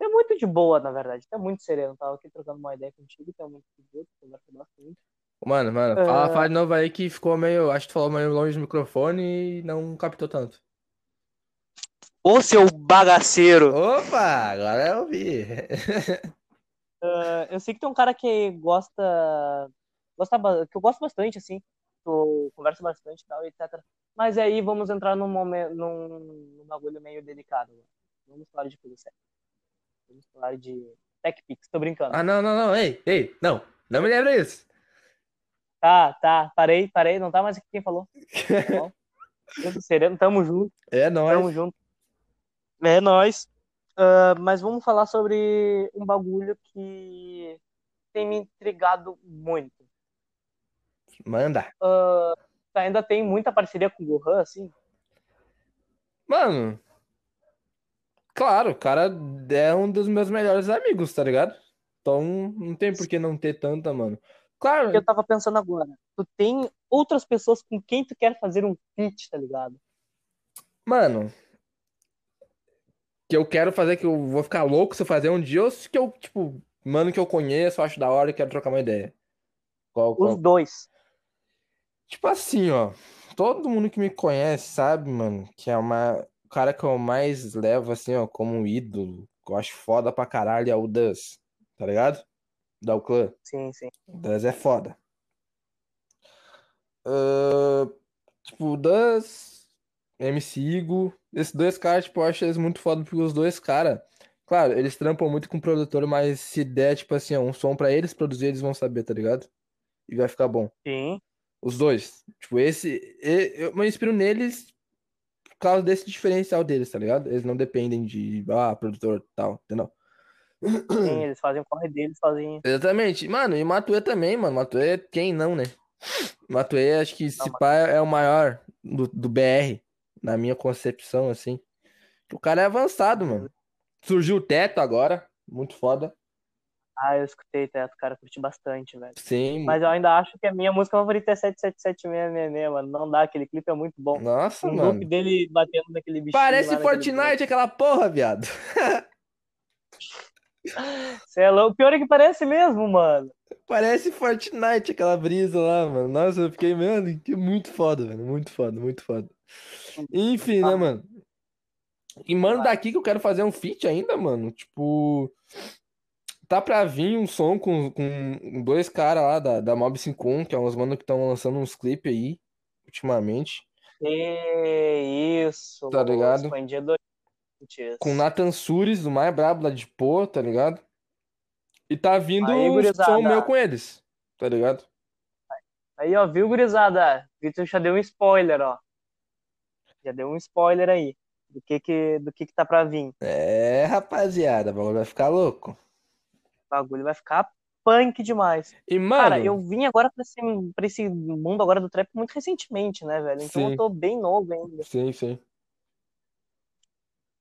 É muito de boa, na verdade. É muito sereno. Tava aqui trocando uma ideia contigo, é muito de boa, tu conversa bastante. Mano, mano, fala, fala de novo aí que ficou meio. Acho que tu falou meio longe do microfone e não captou tanto. Ô, seu bagaceiro! Opa, agora eu ouvi. Ah, eu sei que é um cara que gosta. gosta que eu gosto bastante, assim. Tu conversa bastante e tal, etc. Mas aí vamos entrar num momento. num, num bagulho meio delicado. né? Vamos falar de coisa séria. Vamos falar de TechPix, tô brincando. Ah, não, não, não. Ei, ei, não. Não me lembra isso. Tá, tá, parei, parei, não tá mais aqui quem falou. Tá bom? Tudo sereno, tamo junto, É tamo nóis. junto. É nóis. Uh, mas vamos falar sobre um bagulho que tem me intrigado muito. Manda. Uh, ainda tem muita parceria com o Gohan, assim? Mano, claro, o cara é um dos meus melhores amigos, tá ligado? Então não tem por que não ter tanta, mano. Claro. Eu tava pensando agora, tu tem outras pessoas com quem tu quer fazer um feat, tá ligado? Mano, que eu quero fazer, que eu vou ficar louco se eu fazer um dia, ou se que eu, tipo, mano que eu conheço, acho da hora e quero trocar uma ideia. Qual, qual? Os dois. Tipo assim, ó. Todo mundo que me conhece sabe, mano, que é uma. O cara que eu mais levo, assim, ó, como um ídolo, que eu acho foda pra caralho, é o Das. Tá ligado? Da clã. Sim, sim. O Das é foda. Uh, tipo, o Das, MC Igo, esses dois caras, tipo, eu acho eles muito foda, porque os dois caras, claro, eles trampam muito com o produtor, mas se der, tipo assim, ó, um som pra eles produzir, eles vão saber, tá ligado? E vai ficar bom. Sim. Os dois. Tipo, esse. Eu me inspiro neles por causa desse diferencial deles, tá ligado? Eles não dependem de, ah, produtor tal, entendeu? Sim, eles fazem o corre deles sozinhos. Exatamente. Mano, e Matuê também, mano. Matuê, quem não, né? Matuê, acho que esse pai é o maior do, do BR, na minha concepção, assim. O cara é avançado, mano. Surgiu o teto agora, muito foda. Ah, eu escutei Teto, cara, curti bastante, velho. Sim. Mas eu ainda acho que a minha música favorita é 777666, mano. Não dá, aquele clipe é muito bom. Nossa, um mano. loop dele batendo naquele bicho. Parece Fortnite aquela porra, viado. Você é louco. O pior é que parece mesmo, mano. Parece Fortnite aquela brisa lá, mano. Nossa, eu fiquei, mano, que muito foda, velho. Muito foda, muito foda. Enfim, né, mano? E, mano, daqui que eu quero fazer um feat ainda, mano. Tipo, tá pra vir um som com, com dois caras lá da, da Mob 51, que é uns mano que estão lançando uns clipes aí, ultimamente. Que isso, tá ligado? Com Nathan Sures, o mais brabo lá de pô, tá ligado? E tá vindo aí, um som meu com eles, tá ligado? Aí, ó, viu, gurizada? Vitor já deu um spoiler, ó. Já deu um spoiler aí do que que, do que, que tá pra vir. É, rapaziada, o bagulho vai ficar louco bagulho vai ficar punk demais. E, mano... Cara, eu vim agora pra esse, pra esse mundo agora do trap muito recentemente, né, velho? Então sim. eu tô bem novo ainda. Sim, sim.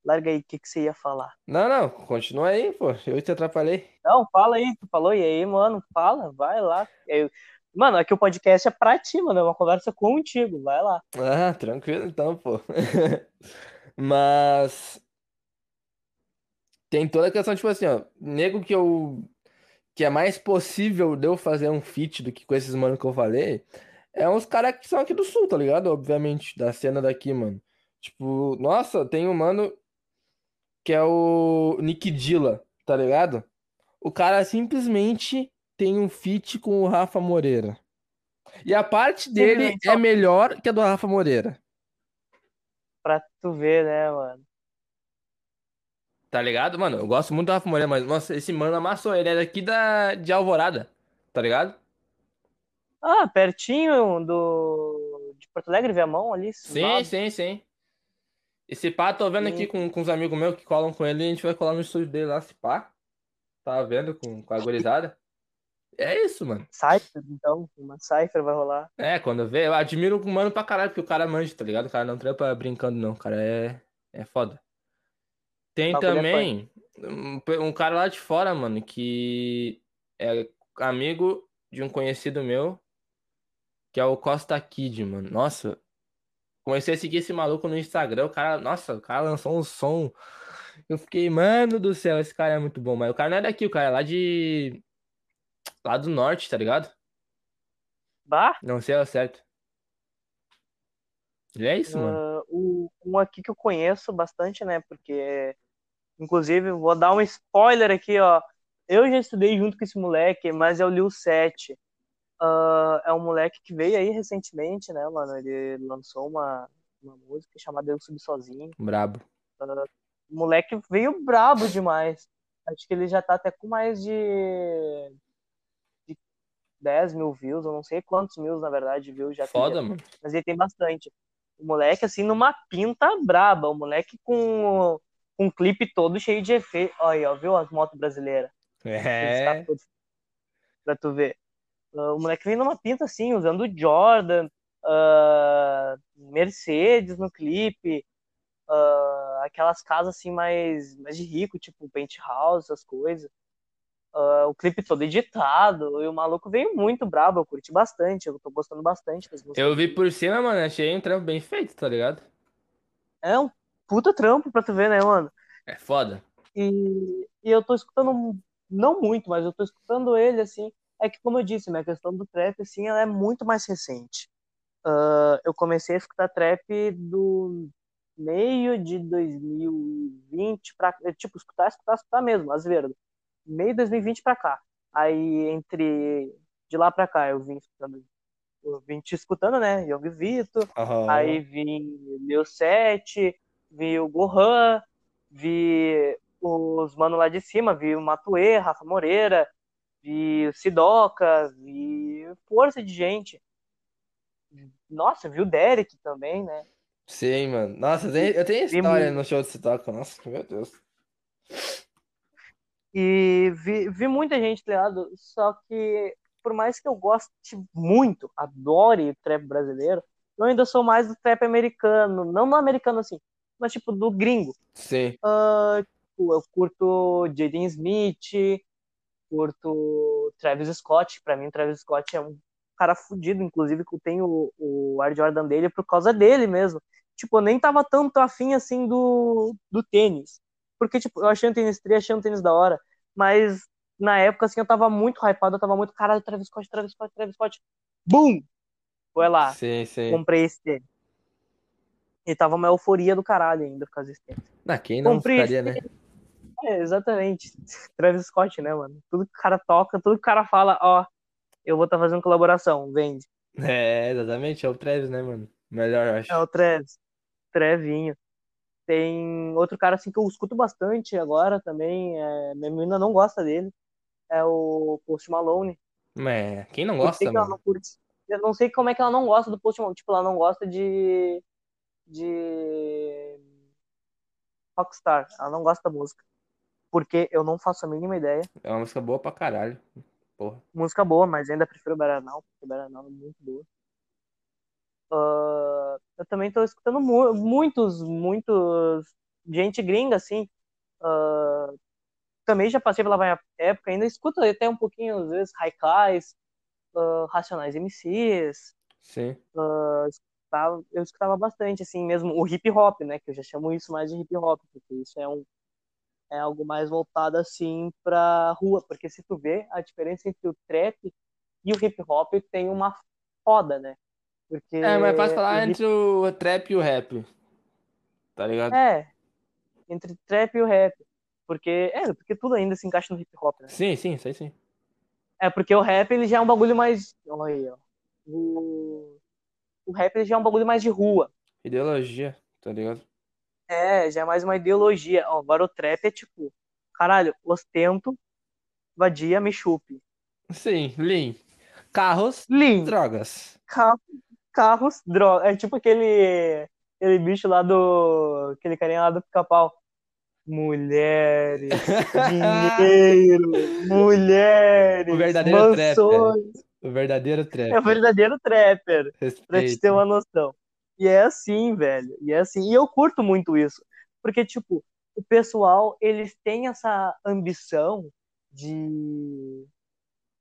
Larga aí, o que, que você ia falar? Não, não, continua aí, pô. Eu te atrapalhei. Não, fala aí, tu falou, e aí, mano, fala, vai lá. Eu... Mano, aqui o podcast é pra ti, mano, é uma conversa contigo, vai lá. Ah, tranquilo então, pô. Mas tem toda a questão, tipo assim, ó, nego que eu. Que é mais possível de eu fazer um feat do que com esses mano que eu falei. É uns caras que são aqui do sul, tá ligado? Obviamente, da cena daqui, mano. Tipo, nossa, tem um mano que é o Nick Dilla, tá ligado? O cara simplesmente tem um feat com o Rafa Moreira. E a parte dele é melhor que a do Rafa Moreira. Pra tu ver, né, mano? Tá ligado? Mano, eu gosto muito do Rafa Moreira, mas nossa, esse mano amassou. Ele é daqui da, de Alvorada, tá ligado? Ah, pertinho do. de Porto Alegre, Viamão ali. Sim, lado. sim, sim. Esse pá, tô vendo sim. aqui com, com os amigos meus que colam com ele a gente vai colar no estúdio dele lá, esse pá. Tá vendo com, com a gorizada? É isso, mano. Cypher, então. Uma Cypher vai rolar. É, quando eu ver, eu admiro o mano pra caralho, porque o cara manja, tá ligado? O cara não trampa brincando, não. O cara é, é foda. Tem é também um, um cara lá de fora, mano, que é amigo de um conhecido meu, que é o Costa Kid, mano. Nossa, comecei a seguir esse maluco no Instagram, o cara, nossa, o cara lançou um som. Eu fiquei, mano do céu, esse cara é muito bom, mas o cara não é daqui, o cara é lá de. lá do norte, tá ligado? Bah? Não sei ao certo. E é isso, uh, mano. Uh, um aqui que eu conheço bastante, né? Porque Inclusive, vou dar um spoiler aqui, ó. Eu já estudei junto com esse moleque, mas é o Lil 7. Uh, é um moleque que veio aí recentemente, né, mano? Ele lançou uma, uma música chamada Eu Subi Sozinho. Brabo. Uh, o moleque veio brabo demais. Acho que ele já tá até com mais de, de 10 mil views, eu não sei quantos mil, na verdade, viu? Já Foda, mano. Mas ele tem bastante. O moleque, assim, numa pinta braba. O moleque com com um clipe todo cheio de efeito. Olha, ó, viu as motos brasileiras? É. Pra tu ver. Uh, o moleque vem numa pinta assim, usando Jordan, uh, Mercedes no clipe, uh, aquelas casas assim mais, mais de rico, tipo penthouse, essas coisas. Uh, o clipe todo editado, e o maluco veio muito brabo, eu curti bastante, eu tô gostando bastante das músicas. Eu vi por cima, mano, achei um trampo bem feito, tá ligado? É um puta trampo pra tu ver, né, mano? É foda. E, e eu tô escutando, não muito, mas eu tô escutando ele, assim, é que como eu disse, minha questão do trap, assim, ela é muito mais recente. Uh, eu comecei a escutar trap do meio de 2020 pra, tipo, escutar, escutar, escutar mesmo, as verdes meio de 2020 para cá. Aí entre de lá para cá eu vim escutando, eu vim te escutando, né? Young Vito, Aham. aí vim Leo 7, vi o Gohan, vi os mano lá de cima, vi o Matuê, Rafa Moreira, vi o Sidoca, vi força de gente. Nossa, vi o Derek também, né? Sim, mano. Nossa, eu tenho, Vi história muito. no show de Sitoca. Nossa, meu Deus. E vi, vi muita gente, tá ligado? Só que, por mais que eu goste muito, adore o trap brasileiro, eu ainda sou mais do trap americano. Não no americano assim, mas tipo do gringo. Sim. Ah, tipo, eu curto Jaden Smith, curto Travis Scott. Pra mim, Travis Scott é um cara fudido. Inclusive, que eu tenho o, Air Jordan dele por causa dele mesmo. Tipo, eu nem tava tanto afim assim do, do tênis. Porque, tipo, eu achei um tênis tri, achei um tênis da hora. Mas na época, assim, eu tava muito hypado, eu tava muito, caralho, Travis Scott, Travis Scott, Travis Scott. Bum! Foi lá, Sim, sim. comprei esse tênis. E tava uma euforia do caralho ainda por causa desse tênis. Na quem não Comprei ficaria, né? É, exatamente. Travis Scott, né, mano? Tudo que o cara toca, tudo que o cara fala, ó, eu vou estar tá fazendo colaboração, vende. É, exatamente, é o Travis, né, mano? Melhor, eu acho. É o Travis. Trevinho. Tem outro cara assim que eu escuto bastante agora também. É... Minha menina não gosta dele. É o Post Malone. Mas quem não gosta, mano? não? Eu não sei como é que ela não gosta do Post Malone. Tipo, ela não gosta de. De. Rockstar. Ela não gosta da música. Porque eu não faço a mínima ideia. É uma música boa pra caralho. Porra. Música boa, mas ainda prefiro o Baranal, porque o Baranal é muito boa. Ah, eu também tô escutando mu- muitos, muitos gente gringa, assim. Ah, também já passei pela minha época, ainda escuto até um pouquinho, às vezes, Haikais, uh, Racionais MCs. Sim. ah, escutava- eu escutava bastante, assim, mesmo o hip hop, né? Que eu já chamo isso mais de hip hop, porque isso é um é algo mais voltado assim pra rua, porque se tu vê a diferença entre o trap e o hip hop tem uma foda, né? Porque É, mas é fácil o falar hip- entre o trap e o rap. Tá ligado? é entre trap e o rap, porque é porque tudo ainda se encaixa no hip hop, né? Sim, sim, aí sim. É porque o rap ele já é um bagulho mais, olha aí, ó. O, o rap já é um bagulho mais de rua. Ideologia, tá ligado? É, já é mais uma ideologia. Ó, agora o trap é tipo, caralho, ostento, vadia, me chupe. Sim, Lean. Carros, Lean, drogas. ca- carros, droga. É tipo aquele, aquele bicho lá do. aquele carinha lá do pica-pau. Mulheres, dinheiro, mulheres, O verdadeiro mansões. O verdadeiro trap. É o verdadeiro trapper, pra te Respeito. ter uma noção. E é assim, velho. E é assim. E eu curto muito isso. Porque, tipo, o pessoal, eles têm essa ambição de.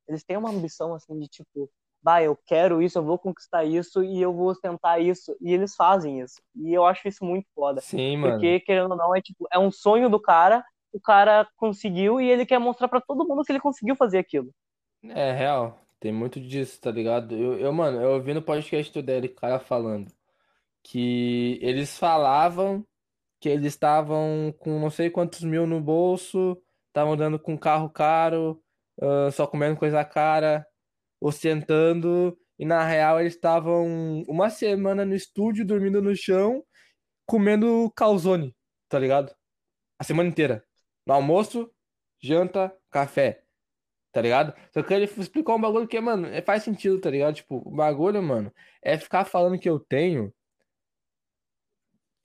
Eles têm uma ambição, assim, de tipo, bah, eu quero isso, eu vou conquistar isso e eu vou ostentar isso. E eles fazem isso. E eu acho isso muito foda. Sim, mano. Porque, querendo ou não, é tipo, é um sonho do cara, o cara conseguiu e ele quer mostrar pra todo mundo que ele conseguiu fazer aquilo. É real. Tem muito disso, tá ligado? Eu, eu, mano, eu ouvi no podcast do Derek, cara falando que eles falavam que eles estavam com não sei quantos mil no bolso, estavam andando com carro caro, ah, só comendo coisa cara, ostentando, e na real eles estavam uma semana no estúdio, dormindo no chão, comendo calzone, tá ligado? A semana inteira. No almoço, janta, café. Tá ligado? Só que ele explicou um bagulho que, mano, é- faz sentido, tá ligado? Tipo, o bagulho, mano, é ficar falando que eu tenho.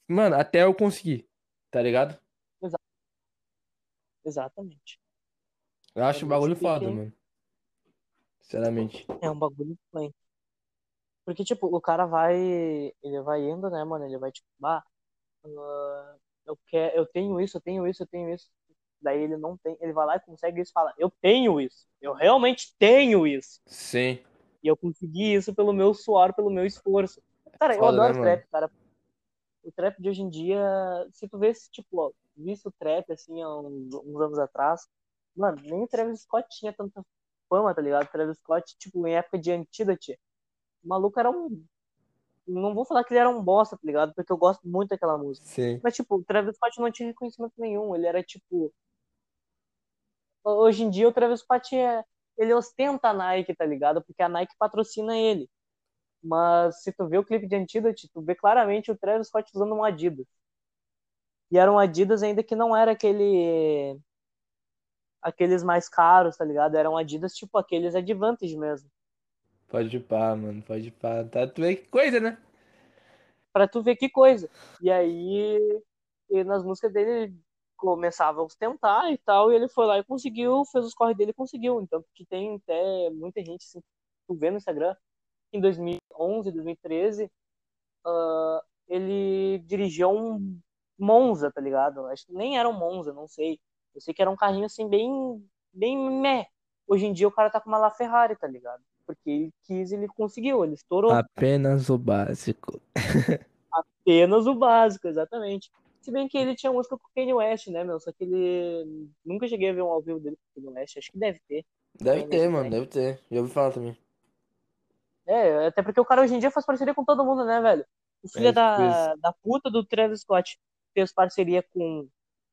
Mano, até eu conseguir, tá ligado? Exatamente. Eu acho o bagulho foda, mano. Sinceramente. É um bagulho plain. Porque, tipo, o cara vai. Ele vai indo, né, mano? Ele vai, tipo, bah, ah, eu, quero, eu tenho isso, eu tenho isso, eu tenho isso. Daí ele não tem. Ele vai lá e consegue isso e fala: Eu tenho isso. Eu realmente tenho isso. Sim. E eu consegui isso pelo meu suor, pelo meu esforço. Cara, eu Foda, né, adoro mano? trap, cara. O trap de hoje em dia, se tu vê, tipo, ó, visse o trap, assim, há uns, uns anos atrás, mano, nem o Travis Scott tinha tanta fama, tá ligado? O Travis Scott, tipo, em época de Antidote, o maluco era um... Não vou falar que ele era um bosta, tá ligado? Porque eu gosto muito daquela música. Sim. Mas, tipo, o Travis Scott não tinha reconhecimento nenhum. Ele era, tipo... Hoje em dia, o Travis Scott, é... ele ostenta a Nike, tá ligado? Porque a Nike patrocina ele. Mas se tu vê o clipe de Antidote, tu vê claramente o Travis Scott usando um Adidas. E era um Adidas ainda que não era aquele... Aqueles mais caros, tá ligado? Eram Adidas, tipo, aqueles Advantage mesmo. Pode pá, mano. Pode pá. Tá, tu vê que coisa, né? Pra tu ver que coisa. E aí, e nas músicas dele, ele começava a ostentar e tal, e ele foi lá e conseguiu, fez os corre dele e conseguiu. Então, que tem até muita gente, assim, tu vê no Instagram, em 2011, 2013, ah, ele dirigiu um Monza, tá ligado? Acho que nem era um Monza, não sei. Eu sei que era um carrinho, assim, bem, bem meh. Hoje em dia o cara tá com uma LaFerrari, tá ligado? Porque ele quis, ele conseguiu, ele estourou. Apenas o básico. apenas o básico, exatamente. Se bem que ele tinha música com o Kanye West, né, meu? Só que ele. Nunca cheguei a ver um ao vivo dele com o Kanye West. Acho que deve ter. Deve ter, mano. Deve ter. Já ouvi falar também. É, até porque o cara hoje em dia faz parceria com todo mundo, né, velho? O filho É, tipo da, da puta do Travis Scott fez parceria com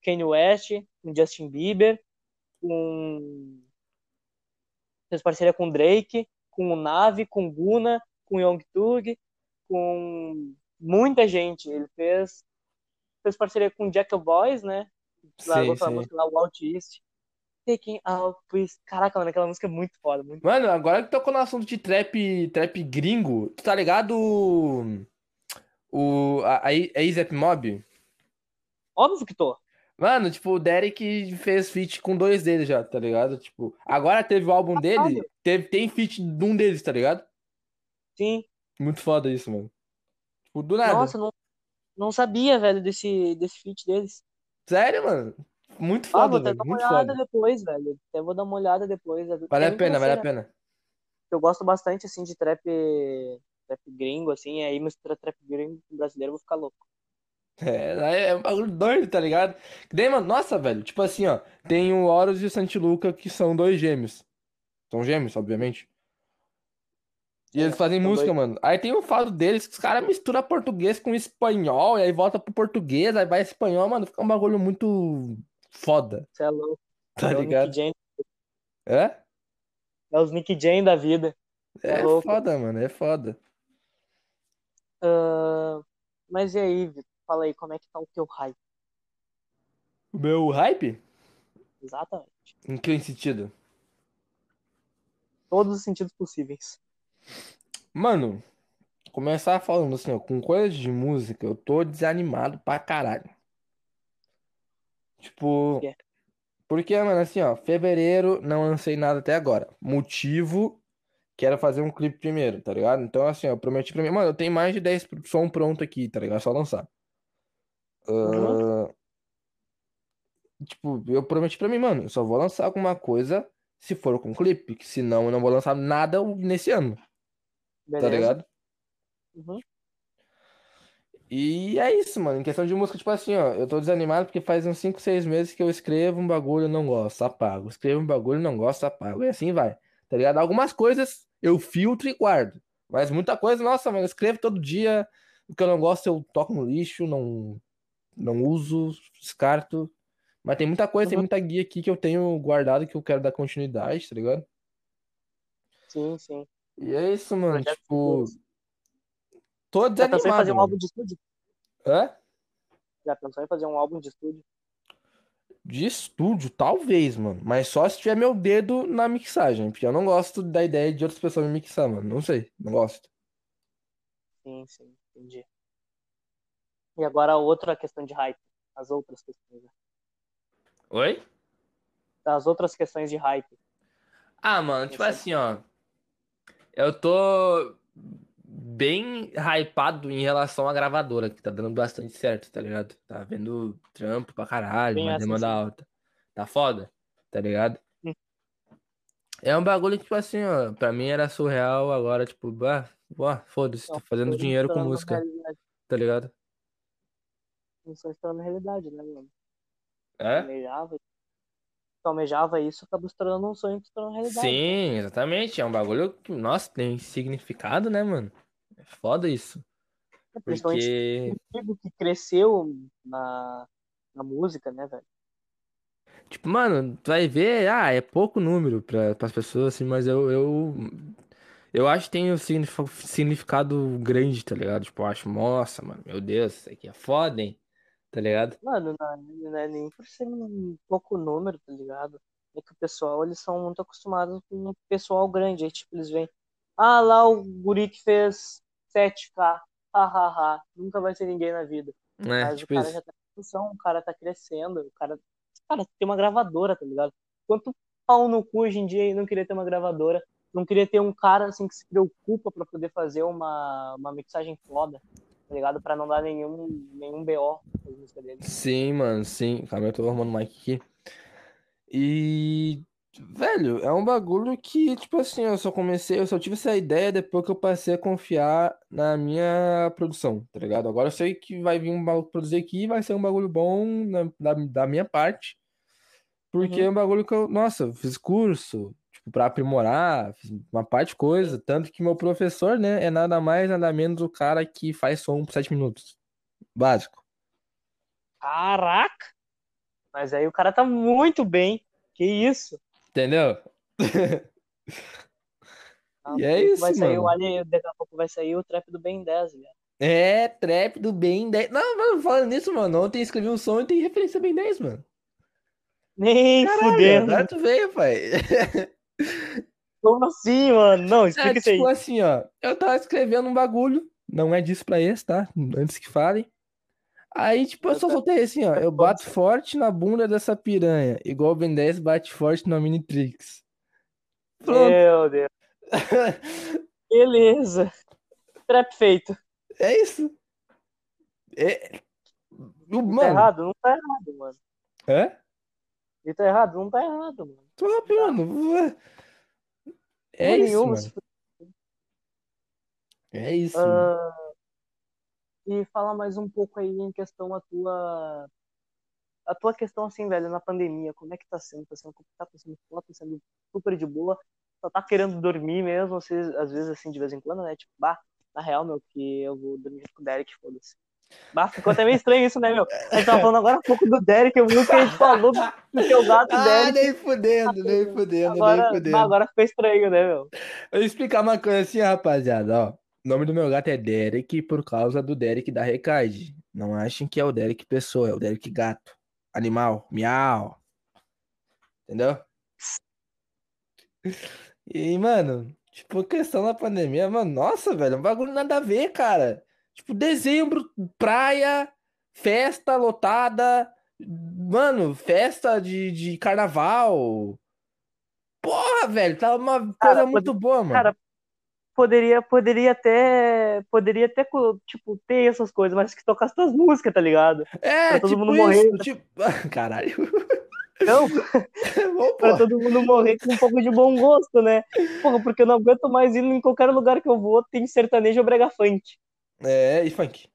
Kanye West, com Justin Bieber, com. Fez parceria com Drake, com o Nave, com Guna, com Young Thug, com muita gente. Ele fez, fez parceria com Jack Boys, né? Largou aquela música lá, o Out East. Taking out, please. Caraca, mano, aquela música é muito foda. Muito... Mano, agora que tocou no assunto de trap, trap gringo, tu tá ligado o. O. A, a ASAP Mob? Óbvio que tô. Mano, tipo, o Derek fez feat com dois deles já, tá ligado? Tipo, agora teve o álbum dele, teve, tem feat de um deles, tá ligado? Sim. Muito foda isso, mano. Tipo, do nada. Nossa, não, não sabia, velho, desse, desse feat deles. Sério, mano? Muito Ah, foda, vou até velho. dar uma olhada foda. depois, velho. Até vou dar uma olhada depois. Vale Até a pena, vale a pena. Eu gosto bastante, assim, de trap, trap gringo, assim. Aí mistura trap gringo com brasileiro, eu vou ficar louco. É, é um bagulho doido, tá ligado? Daí, mano, nossa, velho, tipo assim, ó, tem o Horus e o Santiluca, que são dois gêmeos. São gêmeos, obviamente. E eles É, fazem são música, mano. Aí tem o fato deles que os caras misturam português com espanhol, e aí volta pro português, aí vai espanhol, mano, fica um bagulho muito foda, Você é louco. tá É o Nick ligado? Jam. É? É os Nick Jam da vida. É É foda, mano, é foda. Ah, mas e aí, Vitor? Fala aí, como é que tá o teu hype? O meu hype? Exatamente. Em que sentido? Todos os sentidos possíveis. Mano, começar falando assim, ó, com coisas de música, eu tô desanimado pra caralho. Tipo, porque, mano, assim, ó, fevereiro não lancei nada até agora. Motivo, quero fazer um clipe primeiro, tá ligado? Então, assim, ó, eu prometi pra mim, mano, eu tenho mais de 10 som pronto aqui, tá ligado? É só lançar. Uhum. Ah, tipo, eu prometi pra mim, mano, eu só vou lançar alguma coisa se for com clipe, que senão eu não vou lançar nada nesse ano, tá Beleza? ligado? Uhum. E é isso, mano. Em questão de música, tipo assim, ó, eu tô desanimado porque faz uns 5, 6 meses que eu escrevo um bagulho e não gosto, apago. Escrevo um bagulho e não gosto, apago. E assim vai, tá ligado? Algumas coisas eu filtro e guardo. Mas muita coisa, nossa, mano, eu escrevo todo dia. O que eu não gosto eu toco no lixo, não, não uso, descarto. Mas tem muita coisa, tem Uhum. muita guia aqui que eu tenho guardado que eu quero dar continuidade, tá ligado? Sim, sim. E é isso, mano. Projetos Tipo, tô Já pensou em fazer desanimado, um álbum de estúdio? Hã? Já pensou em fazer um álbum de estúdio? De estúdio, talvez, mano. Mas só se tiver meu dedo na mixagem. Porque eu não gosto da ideia de outras pessoas me mixar, mano. Não sei, não gosto. Sim, sim, entendi. E agora a outra questão de hype. As outras questões. né? Oi? das outras questões de hype. Ah, mano, tipo assim, ó. Eu tô bem hypado em relação à gravadora, que tá dando bastante certo, tá ligado? Tá vendo trampo pra caralho, Bem uma assim, demanda sim. alta. Tá foda, tá ligado? Hum. É um bagulho que, tipo assim, ó, pra mim era surreal, agora, tipo, bah, bah, foda-se, tô fazendo dinheiro com música, tá ligado? Não foi se tornando realidade, né, mano? É? Almejava, tu almejava isso, acabou se tornando um sonho que se tornou realidade. Sim, exatamente. É um bagulho que, nossa, tem significado, né, mano? É foda isso. Principalmente Porque, contigo que cresceu na, na música, né, velho? tipo, mano, tu vai ver, ah, é pouco número para as pessoas, assim, mas eu, eu, eu acho que tem um signif- significado grande, tá ligado? Tipo, eu acho, nossa, mano, meu Deus, isso aqui é foda, hein? Tá ligado? Mano, não, é- não é nem por ser um pouco número, tá ligado? É que o pessoal, eles são muito acostumados com o pessoal grande. Aí, tipo, eles veem, ah, lá o guri que fez 7K, hahaha, nunca vai ser ninguém na vida. É, Mas o tipo cara isso. já tá em função, o cara tá crescendo, o cara, cara, tem uma gravadora, tá ligado? Quanto pau no cu hoje em dia e não queria ter uma gravadora, não queria ter um cara assim que se preocupa pra poder fazer uma, uma mixagem foda, tá ligado? Pra não dar nenhum, nenhum BO nas músicas dele. Sim, mano, sim. Calma, eu tô arrumando o mic aqui. E, velho, é um bagulho que, tipo assim, eu só comecei, eu só tive essa ideia depois que eu passei a confiar na minha produção, tá ligado? Agora eu sei que vai vir um bagulho produzir aqui, vai ser um bagulho bom na- da, da minha parte, porque Uhum. é um bagulho que eu, nossa, fiz curso, tipo, pra aprimorar, fiz uma parte de coisa, tanto que meu professor, né, é nada mais, nada menos o cara que faz som por 7 minutos. Básico. Caraca! Mas aí o cara tá muito bem. Que isso? Entendeu? Daqui E a é isso, vai sair mano. o Ali, daqui a pouco vai sair o trap do Ben 10, né? É, trap do Ben 10. Não, mano, falando nisso, mano, ontem escrevi um som e tem referência Ben 10, mano. Nem Caralho, fudendo. tu veio, pai. Como assim, mano? Não, É, explica isso aí. tipo assim, ó, eu tava escrevendo um bagulho, não é disso pra esse, tá? Antes que falem. Aí, tipo, eu só soltei assim, ó, eu bato forte na bunda dessa piranha, igual o Ben 10 bate forte na Minitrix. Pronto. Meu Deus. Beleza. Trap feito. É isso. É... Tá Mano, errado? Não tá errado, mano. é? E tá errado? Não tá errado, mano. Top, mano. É isso, nenhuma, mano. É isso. Ah, e fala mais um pouco aí em questão a tua a tua questão assim, velho, na pandemia, como é que tá sendo? Tá sendo complicado, tá sendo foda, tá sendo super de boa, só tá querendo dormir mesmo, às vezes, assim, de vez em quando, né? Tipo, bah, na real, meu, que eu vou dormir com o Derek, foda-se. Bah, ficou até meio estranho isso, né, meu? A gente tava falando agora um pouco do Derek, eu vi o que a gente falou do, teu gato Ah, Derek. nem fudendo, nem fudendo, nem Agora, fudendo. bah, agora ficou estranho, né, meu? Eu vou explicar uma coisa assim, rapaziada, ó. O nome do meu gato é Derek por causa do Derek da Recaide. Não achem que é o Derek pessoa, é o Derek gato. Animal, miau. Entendeu? E, mano, tipo, questão da pandemia, mano, nossa, velho, um bagulho nada a ver, cara. Tipo, dezembro, praia, festa lotada, mano, festa de, de carnaval. Porra, velho, tá uma coisa Cara, muito boa, mano. Cara, poderia, poderia até, poderia até, tipo, ter essas coisas, mas que tocasse tuas músicas, tá ligado? É, pra todo tipo mundo isso, morrer. tipo... Caralho. Não, Bom, pra todo mundo morrer com um pouco de bom gosto, né? Porra, porque eu não aguento mais ir em qualquer lugar que eu vou, tem sertanejo ou brega funk. É, e funk.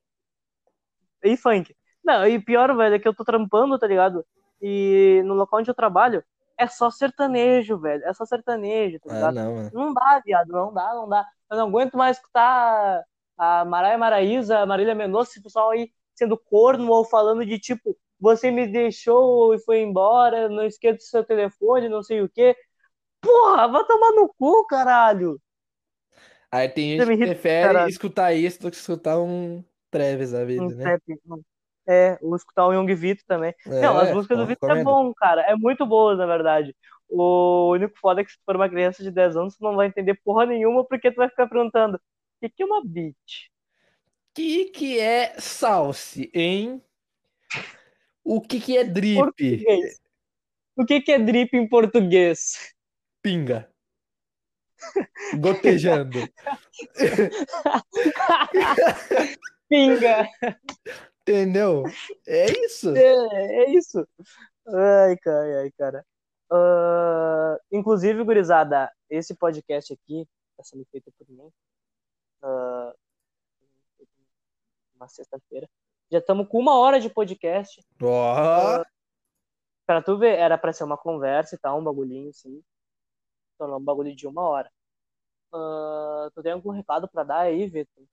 E funk. Não, e pior, velho, é que eu tô trampando, tá ligado? E no local onde eu trabalho, é só sertanejo, velho. É só sertanejo, tá Ah, ligado? não, mano. Não dá, viado, não dá, não dá. Eu não aguento mais escutar a Maraia Maraíza, a Marília Mendonça, esse pessoal aí sendo corno ou falando de tipo, você me deixou e foi embora, não esqueça o seu telefone, não sei o quê. Porra, vai tomar no cu, caralho. Aí tem gente que prefere escutar isso do que escutar um Travis da vida, Um né? trap, não. É, ou escutar o Young Vito também. Não, as É, músicas do ó, Vitor é bom, cara. É muito boas, na verdade. O único foda é que se for uma criança de 10 anos, tu não vai entender porra nenhuma, porque tu vai ficar perguntando: o que, que é uma beat? que que é salse, hein? O que que é drip? Português. O que, que é drip em português? Pinga. Gotejando. Pinga. Entendeu? É isso. É, é isso. Ai, cara, ai, cara. Uh, inclusive, gurizada, esse podcast aqui está sendo feito por mim. Uh, uma sexta-feira. Já estamos com uma hora de podcast. Ó. Uh, pra tu ver, era pra ser uma conversa e tal, um bagulhinho assim. Tornou um bagulho de uma hora. Uh, tu tem algum recado pra dar aí, Vitor?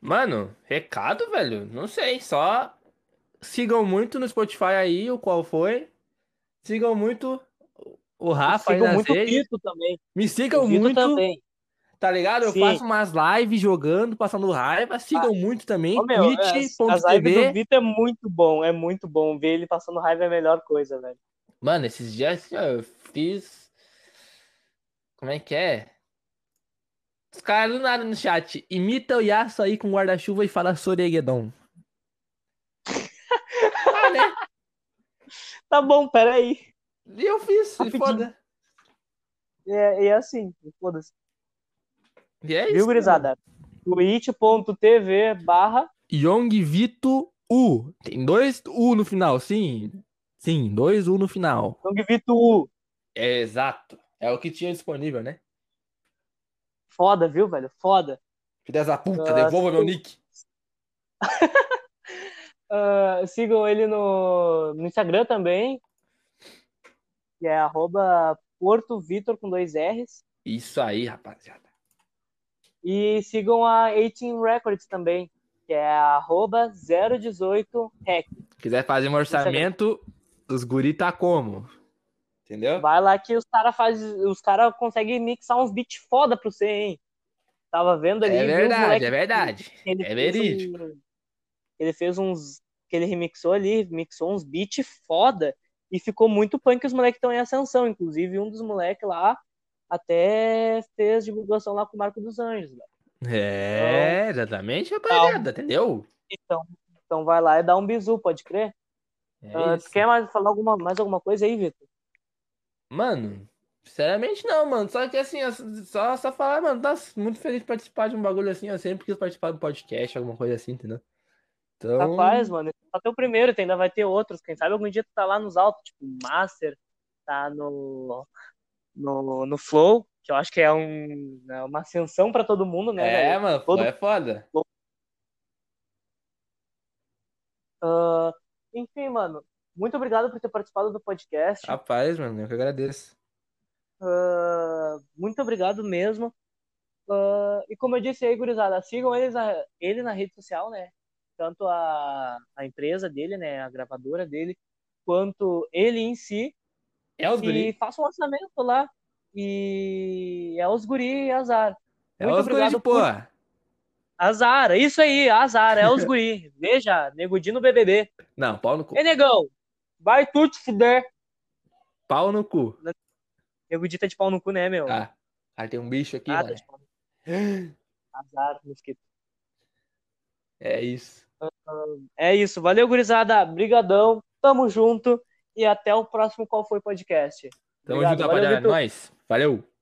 Mano, recado, velho? Não sei, só sigam muito no Spotify aí, o qual foi. Sigam muito o Rafa aí Sigam nas muito o redes. Também. Me sigam O muito, também. tá ligado? Eu Sim. faço umas lives jogando, passando raiva. Sigam muito também. Ô, meu, as, as lives do. Vitor é muito bom, é muito bom. Ver ele passando raiva é a melhor coisa, velho. Mano, esses dias assim, eu fiz. Como é que é? Os caras do nada no chat. Imita o Yasuo aí com guarda-chuva e fala Soregedon. ah, né? Tá bom, peraí. E eu fiz, e Rapidinho. foda. E é, e é assim, foda-se. E é isso. Viu, gurizada? twitch.tv barra Yong Vito U. Tem dois U no final, sim. Sim, dois U no final. Vitor U. É exato. É o que tinha disponível, né? Foda, viu, velho? Foda. Filha da puta, Ah, devolva meu nick. Ah, sigam ele no, no Instagram também, que é arroba Porto Vitor com dois R's. Isso aí, rapaziada. E sigam a 18 Records também, que é arroba 018rec. Quiser fazer um orçamento, os guri tá como? Entendeu? Vai lá que os caras faz, os cara conseguem mixar uns beats foda pra você, hein? Tava vendo ali. É vi uns verdade, é verdade. É verídico. um- ele fez uns. Que ele remixou ali, mixou uns beats foda. E ficou muito punk os moleques estão em ascensão. Inclusive, um dos moleques lá até fez divulgação lá com o Marco dos Anjos. velho. É, exatamente, rapaziada, entendeu? Então, então vai lá e dá um bisu, pode crer? É tu quer mais falar alguma, mais alguma coisa aí, Vitor? Mano, sinceramente não, mano. Só que assim, só, só falar, mano, tá muito feliz de participar de um bagulho assim. Eu sempre quis participar do podcast, alguma coisa assim, entendeu? Então, Capaz, mano. Esse é o primeiro, ainda vai ter outros. Quem sabe algum dia tu tá lá nos altos, tipo Master, tá no, no, no Flow, que eu acho que é um, é uma ascensão pra todo mundo, né, é, velho? mano, Todo- é foda. Ah, enfim, mano, muito obrigado por ter participado do podcast. Rapaz, mano, eu que agradeço. Ah, muito obrigado mesmo. Ah, e como eu disse aí, gurizada, sigam eles na- ele na rede social, né? Tanto a, a empresa dele, né? A gravadora dele, quanto ele em si. É os e guri. faça um lançamento lá. E é os guri e azar. É Muito os guri de obrigado por- porra. Azar, isso aí, azar, é os guri. Veja, negudinho no BBB. Não, pau no cu. Ei, negão, vai tu te fuder. Pau no cu. Negudinho tá de pau no cu, né, meu? Ah, aí tem um bicho aqui, Ah, tá mano. Azar, mosquito. É isso. É isso, valeu, gurizada. Brigadão, tamo junto. E até o próximo Qual Foi Podcast. Tamo Obrigado, junto, rapaziada. Nós. Valeu.